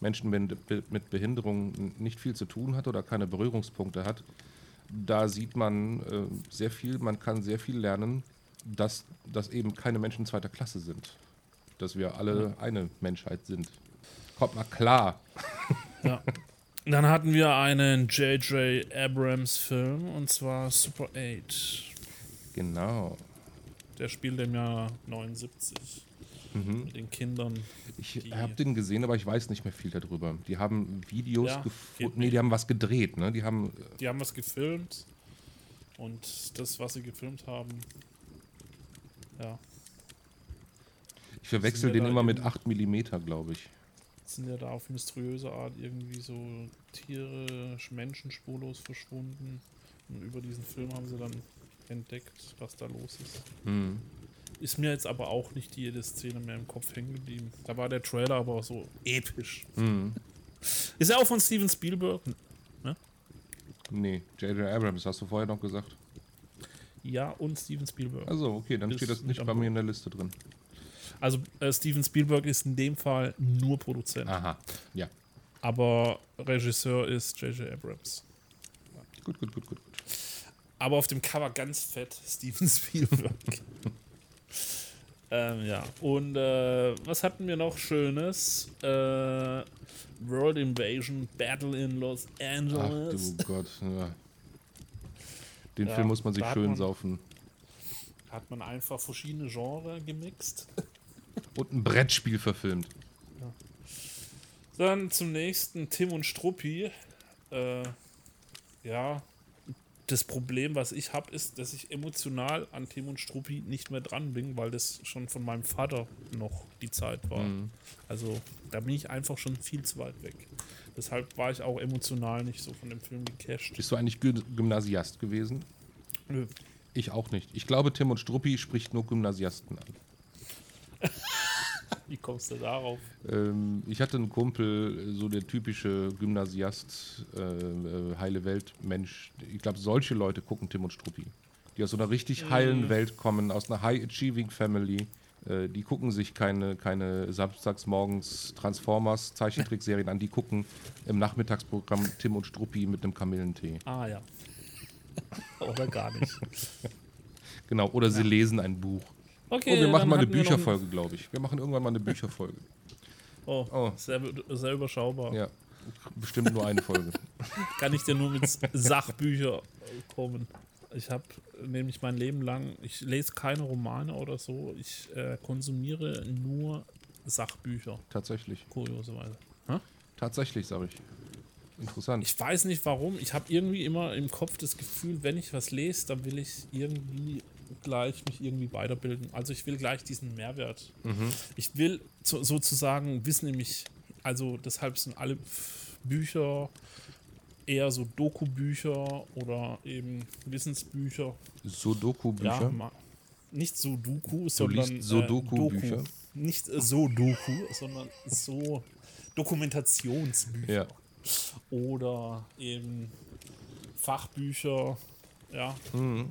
Menschen mit Behinderung nicht viel zu tun hat oder keine Berührungspunkte hat, da sieht man äh, sehr viel, man kann sehr viel lernen, dass, dass eben keine Menschen zweiter Klasse sind. Dass wir alle eine Menschheit sind. Kommt mal klar. Ja. Dann hatten wir einen J.J. Abrams-Film und zwar Super 8. Genau. Der spielt im Jahr 79. Mhm. Mit den Kindern. Ich habe den gesehen, aber ich weiß nicht mehr viel darüber. Die haben Videos ja, gefunden. Nee, die haben was gedreht, ne? Die haben. Äh, die haben was gefilmt. Und das, was sie gefilmt haben. Ja. Ich verwechsel den immer mit 8 mm, glaube ich sind ja da auf mysteriöse Art irgendwie so Tiere, Menschen spurlos verschwunden. Und über diesen Film haben sie dann entdeckt, was da los ist. Mhm. Ist mir jetzt aber auch nicht jede Szene mehr im Kopf hängen geblieben. Da war der Trailer aber auch so episch. Mhm. Ist er auch von Steven Spielberg? Ne? Nee, J.J. Abrams, hast du vorher noch gesagt. Ja, und Steven Spielberg. Also, okay, dann steht das nicht bei mir in der Liste drin. Also äh, Steven Spielberg ist in dem Fall nur Produzent. Aha, ja. Aber Regisseur ist J.J. Abrams. Gut, gut, gut, gut, gut. Aber auf dem Cover ganz fett Steven Spielberg. ähm, ja, und äh, was hatten wir noch Schönes? Äh, World Invasion Battle in Los Angeles. Ach du Gott, ja. Den ja, Film muss man sich schön man, saufen. Hat man einfach verschiedene Genres gemixt. Und ein Brettspiel verfilmt. Ja. Dann zum nächsten Tim und Struppi. Äh, ja, das Problem, was ich habe, ist, dass ich emotional an Tim und Struppi nicht mehr dran bin, weil das schon von meinem Vater noch die Zeit war. Mhm. Also da bin ich einfach schon viel zu weit weg. Deshalb war ich auch emotional nicht so von dem Film gecasht. Bist du eigentlich Gymnasiast gewesen? Nö. Ich auch nicht. Ich glaube, Tim und Struppi spricht nur Gymnasiasten an. Wie kommst du darauf? Ähm, ich hatte einen Kumpel, so der typische Gymnasiast, äh, äh heile Welt-Mensch. Ich glaube, solche Leute gucken Tim und Struppi. Die aus so einer richtig heilen mm. Welt kommen, aus einer High-Achieving Family, Äh, die gucken sich keine, keine samstagsmorgens Transformers Zeichentrickserien an, die gucken im Nachmittagsprogramm Tim und Struppi mit einem Kamillentee. Ah ja. Oder gar nicht. Genau, oder sie lesen ein Buch. Okay, Oh, wir machen mal eine Bücherfolge, glaube ich. Wir machen irgendwann mal eine Bücherfolge. Oh, Oh. Sehr, sehr überschaubar. Ja, bestimmt nur eine Folge. Kann ich dir nur mit Sachbücher kommen. Ich habe nämlich mein Leben lang, ich lese keine Romane oder so, ich äh, konsumiere nur Sachbücher, Tatsächlich. kurioserweise. Hä? Tatsächlich, sage ich. Interessant. Ich weiß nicht warum, ich habe irgendwie immer im Kopf das Gefühl, wenn ich was lese, dann will ich irgendwie gleich mich irgendwie weiterbilden. Also ich will gleich diesen Mehrwert. Ich will so, sozusagen wissen nämlich, also deshalb sind alle Bücher eher so Doku-Bücher oder eben Wissensbücher. Sudoku-Bücher. Ja, nicht so Doku, sondern liest Sudoku-Bücher? Doku. Nicht äh, so Doku, sondern so Dokumentationsbücher ja. oder eben Fachbücher, ja. Mhm.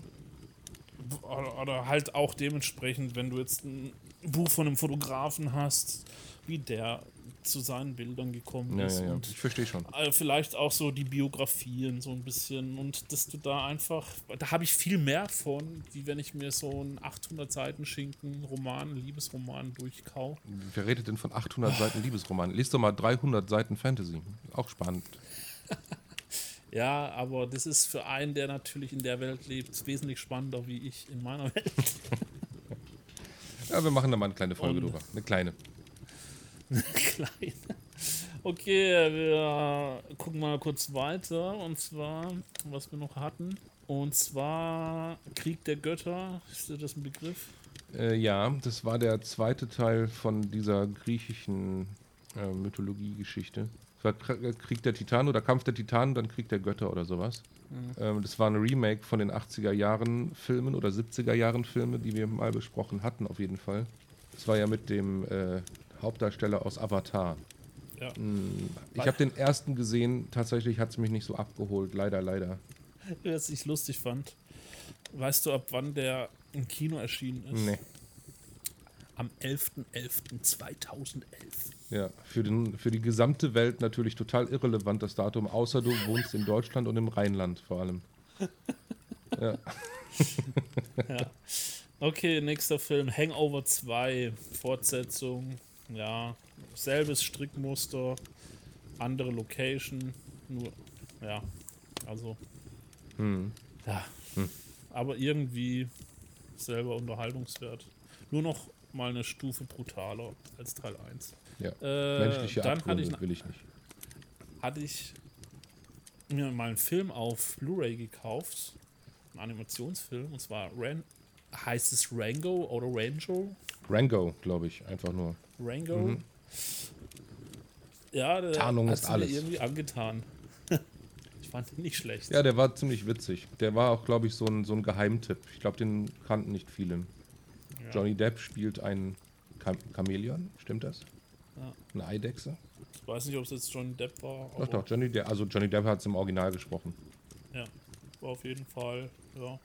Oder, halt auch dementsprechend, wenn du jetzt ein Buch von einem Fotografen hast, wie der zu seinen Bildern gekommen Ja, ist ja, ja. Ich verstehe schon. äh, vielleicht auch so die Biografien so ein bisschen und dass du da einfach, da habe ich viel mehr von, wie wenn ich mir so einen 800 Seiten Schinken Roman, Liebesroman durchkau. Wer redet denn von 800 Seiten Liebesroman? Lies doch mal 300 Seiten Fantasy. Auch spannend. Ja, aber das ist für einen, der natürlich in der Welt lebt, wesentlich spannender wie ich in meiner Welt. Ja, wir machen da mal eine kleine Folge drüber. Eine kleine. Klein. Okay, wir gucken mal kurz weiter. Und zwar, was wir noch hatten. Und zwar Krieg der Götter. Ist dir das ein Begriff? Äh, ja, das war der zweite Teil von dieser griechischen äh, Mythologie-Geschichte. Äh, Krieg der Titanen oder Kampf der Titanen, dann Krieg der Götter oder sowas. Ähm, das war ein Remake von den 80er Jahren Filmen oder 70er Jahren Filme, die wir mal besprochen hatten, auf jeden Fall. Das war ja mit dem äh, Hauptdarsteller aus Avatar. Ja. Ich habe den ersten gesehen, tatsächlich hat es mich nicht so abgeholt, leider, leider. Was ich lustig fand. Weißt du, ab wann der im Kino erschienen ist? Nee. Am 11.11.2011. Ja, für, den, für die gesamte Welt natürlich total irrelevant, das Datum, außer du wohnst in Deutschland und im Rheinland vor allem. Ja, Ja. Okay, nächster Film. Hangover 2. Fortsetzung. Ja, selbes Strickmuster. Andere Location. Nur, ja, also. hm. Ja. Aber irgendwie selber Unterhaltungswert. Nur noch mal eine Stufe brutaler als Teil 1. ja. Äh, menschliche dann hatte ich, will ich nicht. hatte ich mir mal einen Film auf Blu-ray gekauft. Einen Animationsfilm. Und zwar Ran heißt es Rango oder Rango? Rango, glaube ich, einfach nur. Rango. Ja, der Mhm. Tarnung ist mir alles. irgendwie angetan. ich fand ihn nicht schlecht. Ja, der war ziemlich witzig. Der war auch, glaube ich, so ein, so ein Geheimtipp. Ich glaube, den kannten nicht viele. Ja. Johnny Depp spielt ein Cham Chamäleon, stimmt das? Ja. Eine Eidechse? Ich weiß nicht, ob es jetzt John Depp war. Doch, doch, Johnny Depp, also Johnny Depp hat es im Original gesprochen. Ja, war auf jeden Fall, ja.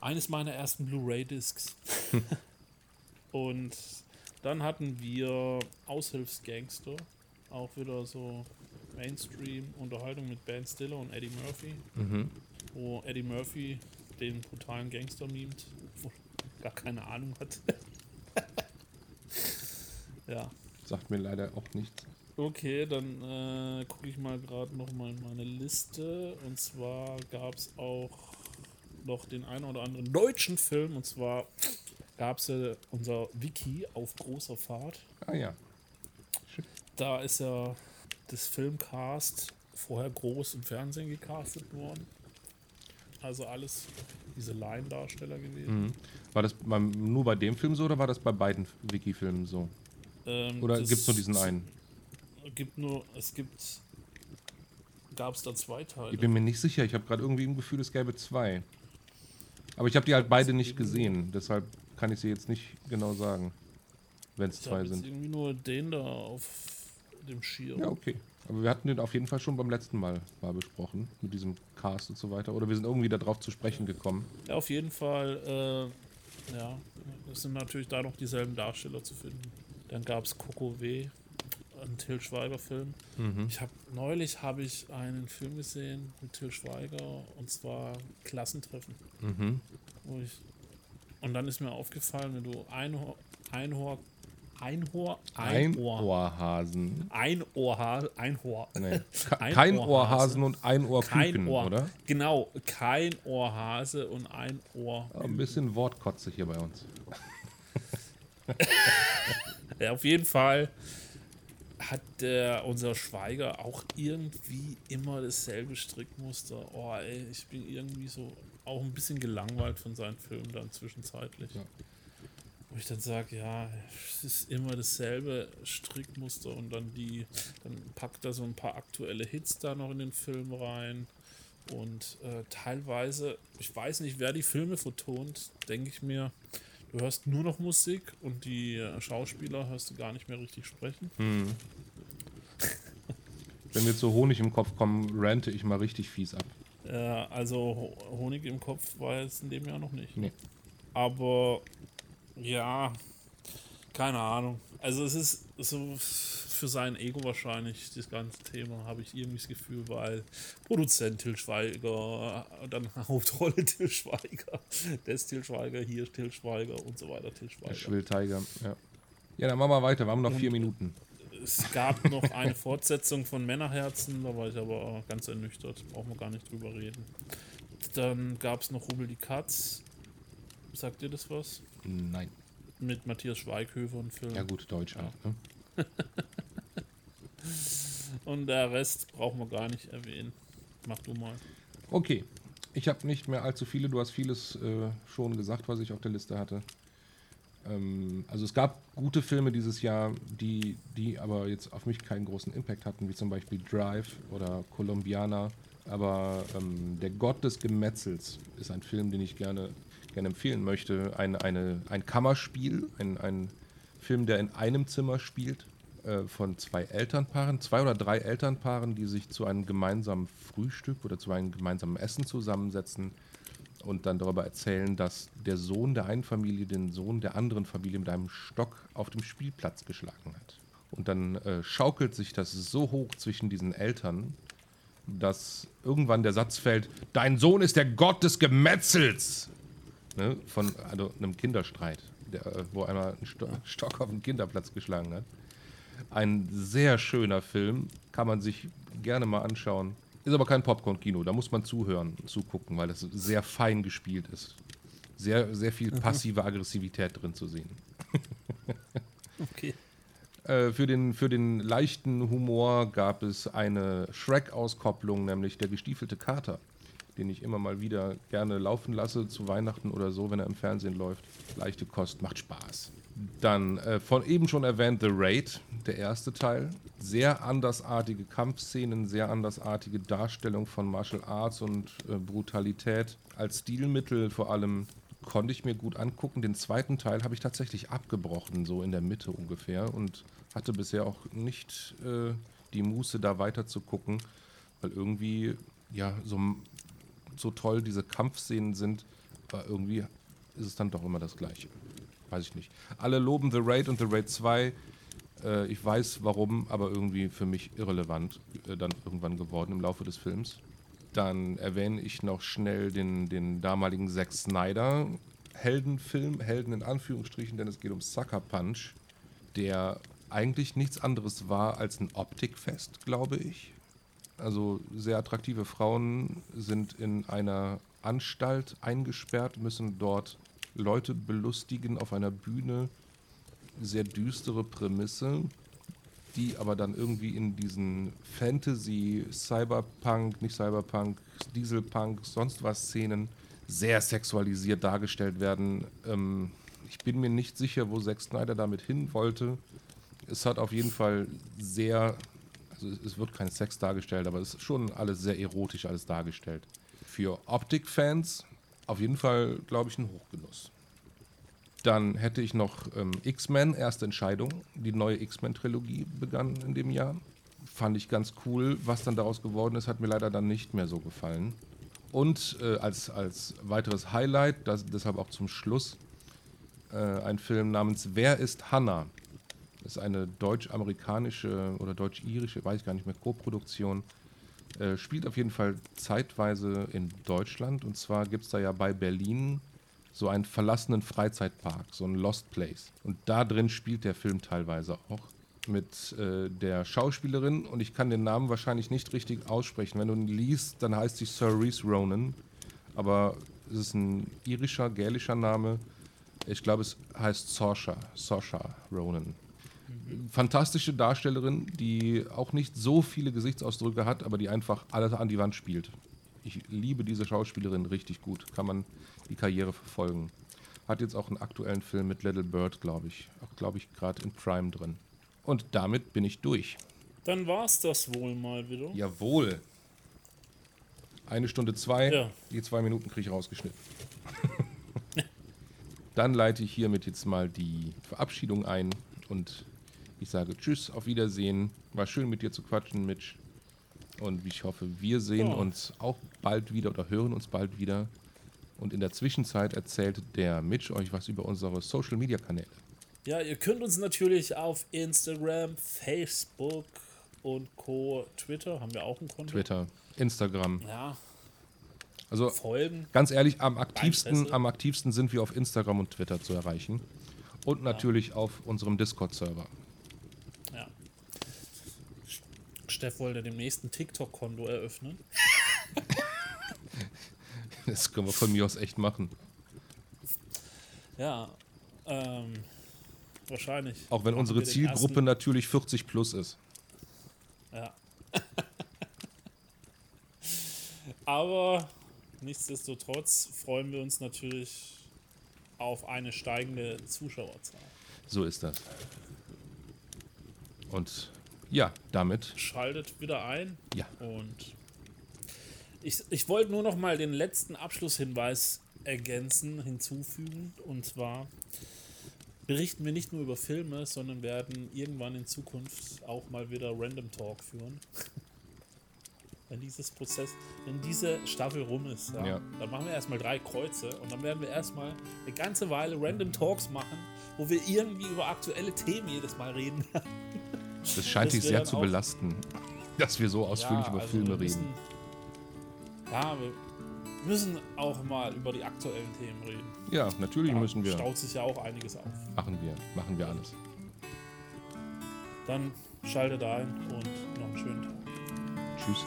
Eines meiner ersten Blu-ray-Discs. Und dann hatten wir Aushilfsgangster. Auch wieder so Mainstream-Unterhaltung mit Ben Stiller und Eddie Murphy. Mhm. Wo Eddie Murphy den brutalen Gangster mimt, gar keine Ahnung hat. ja. Sagt mir leider auch nichts. Okay, dann äh, gucke ich mal gerade noch mal in meine Liste. Und zwar gab es auch noch den einen oder anderen deutschen Film. Und zwar gab es ja unser Wiki auf großer Fahrt. Ah ja. Da ist ja das Filmcast vorher groß im Fernsehen gecastet worden. Also alles diese Laiendarsteller gewesen. Mhm. War das beim, nur bei dem Film so oder war das bei beiden Wiki-Filmen so? Ähm, Oder gibt es nur diesen einen? Gibt nur, es gibt, gab es da zwei Teile. Ich bin mir nicht sicher. Ich habe gerade irgendwie im Gefühl, es gäbe zwei. Aber ich habe die halt beide nicht gesehen. Deshalb kann ich sie jetzt nicht genau sagen, wenn es Ich zwei sind. irgendwie nur den da auf dem Schirm. Ja, okay. Aber wir hatten den auf jeden Fall schon beim letzten Mal mal besprochen, mit diesem Cast und so weiter. Oder wir sind irgendwie darauf zu sprechen gekommen. Ja, auf jeden Fall. Äh, ja, es sind natürlich da noch dieselben Darsteller zu finden. Dann gab es Coco W., ein Till Schweiger-Film. Mhm. Ich habe neulich habe ich einen Film gesehen mit Till Schweiger und zwar Klassentreffen. Mhm. Wo ich, und dann ist mir aufgefallen, wenn du Einhor, Einhor, Einhor, Einohr, Einohrhasen. Einohrha, Einhor, Nee. Ke- Ein Kein Ohrhase. Ohrhasen und ein Ohrküken, Ohr, oder? genau, kein Ohrhase und ein Ohr. Ein bisschen Wortkotze hier bei uns. Ja, auf jeden Fall hat der, unser Schweiger auch irgendwie immer dasselbe Strickmuster. Oh, ey, ich bin irgendwie so auch ein bisschen gelangweilt von seinen Filmen dann zwischenzeitlich. Ja. Wo ich dann sage, ja, es ist immer dasselbe Strickmuster und dann die, dann packt er so ein paar aktuelle Hits da noch in den Film rein. Und äh, teilweise, ich weiß nicht, wer die Filme vertont, denke ich mir, du hörst nur noch Musik und die äh, Schauspieler hörst du gar nicht mehr richtig sprechen. Wenn wir zu Honig im Kopf kommen, rante ich mal richtig fies ab. Äh, also Ho- Honig im Kopf war jetzt in dem Jahr noch nicht. Nee. Aber ja, keine Ahnung. Also es ist so für sein Ego wahrscheinlich das ganze Thema, habe ich irgendwie das Gefühl, weil Produzent Till Schweiger, dann Hauptrolle Till Schweiger, des Till Schweiger, hier Till Schweiger und so weiter, Till Schweiger. Schwilltiger, ja. Ja, dann machen wir weiter. Wir haben noch vier Und- Minuten. Es gab noch eine Fortsetzung von Männerherzen, da war ich aber ganz ernüchtert, brauchen wir gar nicht drüber reden. Dann gab es noch Rubel die Katz. Sagt ihr das was? Nein. Mit Matthias Schweighöfer ein Film. Ja gut, Deutsch halt. Ne? Und der Rest brauchen wir gar nicht erwähnen. Mach du mal. Okay. Ich habe nicht mehr allzu viele. Du hast vieles äh, schon gesagt, was ich auf der Liste hatte. Ähm, also es gab gute Filme dieses Jahr, die, die aber jetzt auf mich keinen großen Impact hatten, wie zum Beispiel Drive oder Colombiana. Aber ähm, Der Gott des Gemetzels ist ein Film, den ich gerne, gerne empfehlen möchte. Ein, eine, ein Kammerspiel, ein, ein Film, der in einem Zimmer spielt, äh, von zwei Elternpaaren, zwei oder drei Elternpaaren, die sich zu einem gemeinsamen Frühstück oder zu einem gemeinsamen Essen zusammensetzen und dann darüber erzählen, dass der Sohn der einen Familie den Sohn der anderen Familie mit einem Stock auf dem Spielplatz geschlagen hat. Und dann äh, schaukelt sich das so hoch zwischen diesen Eltern, dass irgendwann der Satz fällt, dein Sohn ist der Gott des Gemetzels. Ne? Von also einem Kinderstreit, der, äh, wo einer einen Sto Stock auf den Kinderplatz geschlagen hat. Ein sehr schöner Film, kann man sich gerne mal anschauen. Ist aber kein Popcorn-Kino, da muss man zuhören, zugucken, weil das sehr fein gespielt ist. Sehr, sehr viel passive Aggressivität drin zu sehen. Okay. Äh, für, den, für den leichten Humor gab es eine Shrek-Auskopplung, nämlich der gestiefelte Kater, den ich immer mal wieder gerne laufen lasse, zu Weihnachten oder so, wenn er im Fernsehen läuft. Leichte Kost, macht Spaß. Dann äh, von eben schon erwähnt The Raid, der erste Teil. Sehr andersartige Kampfszenen, sehr andersartige Darstellung von Martial Arts und äh, Brutalität. Als Stilmittel vor allem konnte ich mir gut angucken. Den zweiten Teil habe ich tatsächlich abgebrochen, so in der Mitte ungefähr. Und hatte bisher auch nicht äh, die Muße, da weiter zu gucken, weil irgendwie, ja, so, so toll diese Kampfszenen sind, aber irgendwie ist es dann doch immer das Gleiche. Weiß ich nicht. Alle loben The Raid und The Raid 2. Äh, ich weiß warum, aber irgendwie für mich irrelevant äh, dann irgendwann geworden im Laufe des Films. Dann erwähne ich noch schnell den, den damaligen Zack Snyder Heldenfilm, Helden in Anführungsstrichen, denn es geht um Sucker Punch, der eigentlich nichts anderes war als ein Optikfest, glaube ich. Also sehr attraktive Frauen sind in einer Anstalt eingesperrt, müssen dort Leute belustigen auf einer Bühne. Sehr düstere Prämisse, die aber dann irgendwie in diesen Fantasy, Cyberpunk, nicht Cyberpunk, Dieselpunk, sonst was Szenen sehr sexualisiert dargestellt werden. Ähm, ich bin mir nicht sicher, wo Zack Snyder damit hin wollte. Es hat auf jeden Fall sehr, also es- wird kein Sex dargestellt, aber es ist schon alles sehr erotisch alles dargestellt. Für Optik-Fans auf jeden Fall, glaube ich, ein Hochgenuss. Dann hätte ich noch ähm, X-Men, erste Entscheidung. Die neue X-Men-Trilogie begann in dem Jahr. Fand ich ganz cool. Was dann daraus geworden ist, hat mir leider dann nicht mehr so gefallen. Und äh, als, als weiteres Highlight, das, deshalb auch zum Schluss, äh, ein Film namens Wer ist Hannah? Das ist eine deutsch-amerikanische oder deutsch-irische, weiß ich gar nicht mehr, Co-Produktion. Äh, spielt auf jeden Fall zeitweise in Deutschland. Und zwar gibt es da ja bei Berlin so einen verlassenen Freizeitpark, so ein Lost Place. Und da drin spielt der Film teilweise auch mit äh, der Schauspielerin und ich kann den Namen wahrscheinlich nicht richtig aussprechen. Wenn du ihn liest, dann heißt sie Sir Reese Ronan, aber es ist ein irischer, gälischer Name. Ich glaube, es heißt Saoirse, Saoirse Ronan. Fantastische Darstellerin, die auch nicht so viele Gesichtsausdrücke hat, aber die einfach alles an die Wand spielt. Ich liebe diese Schauspielerin richtig gut. Kann man die Karriere verfolgen. Hat jetzt auch einen aktuellen Film mit Little Bird, glaube ich. Auch, glaube ich, gerade in Prime drin. Und damit bin ich durch. Dann war's das wohl mal wieder. Jawohl. Eine Stunde zwei. Ja. Die zwei Minuten kriege ich rausgeschnitten. Dann leite ich hiermit jetzt mal die Verabschiedung ein und ich sage Tschüss, auf Wiedersehen. War schön mit dir zu quatschen, Mitch. Und ich hoffe, wir sehen ja. uns auch bald wieder oder hören uns bald wieder. Und in der Zwischenzeit erzählt der Mitch euch was über unsere Social Media Kanäle. Ja, ihr könnt uns natürlich auf Instagram, Facebook und Co. Twitter haben wir auch ein Konto. Twitter, Instagram. Ja. Also folgen. Ganz ehrlich, am aktivsten, am aktivsten sind wir auf Instagram und Twitter zu erreichen. Und natürlich ja. auf unserem Discord-Server. Ja. Steff wollte demnächst ein TikTok-Konto eröffnen. das können wir von mir aus echt machen. Ja. Ähm, Wahrscheinlich. Auch wenn unsere Zielgruppe natürlich 40 plus ist. Ja. Aber nichtsdestotrotz freuen wir uns natürlich auf eine steigende Zuschauerzahl. So ist das. Und ja, damit. Schaltet wieder ein. Ja. Und ich, ich wollte nur noch mal den letzten Abschlusshinweis ergänzen, hinzufügen. Und zwar berichten wir nicht nur über Filme, sondern werden irgendwann in Zukunft auch mal wieder Random Talk führen. wenn dieses Prozess, wenn diese Staffel rum ist, ja, ja. dann machen wir erstmal drei Kreuze und dann werden wir erstmal eine ganze Weile Random Talks machen, wo wir irgendwie über aktuelle Themen jedes Mal reden werden. Das scheint dich sehr zu belasten, dass wir so ausführlich ja, über also Filme müssen, reden. Ja, wir müssen auch mal über die aktuellen Themen reden. Ja, natürlich da müssen wir. staut sich ja auch einiges auf. Machen wir, machen wir alles. Dann schaltet ein und noch einen schönen Tag. Tschüss.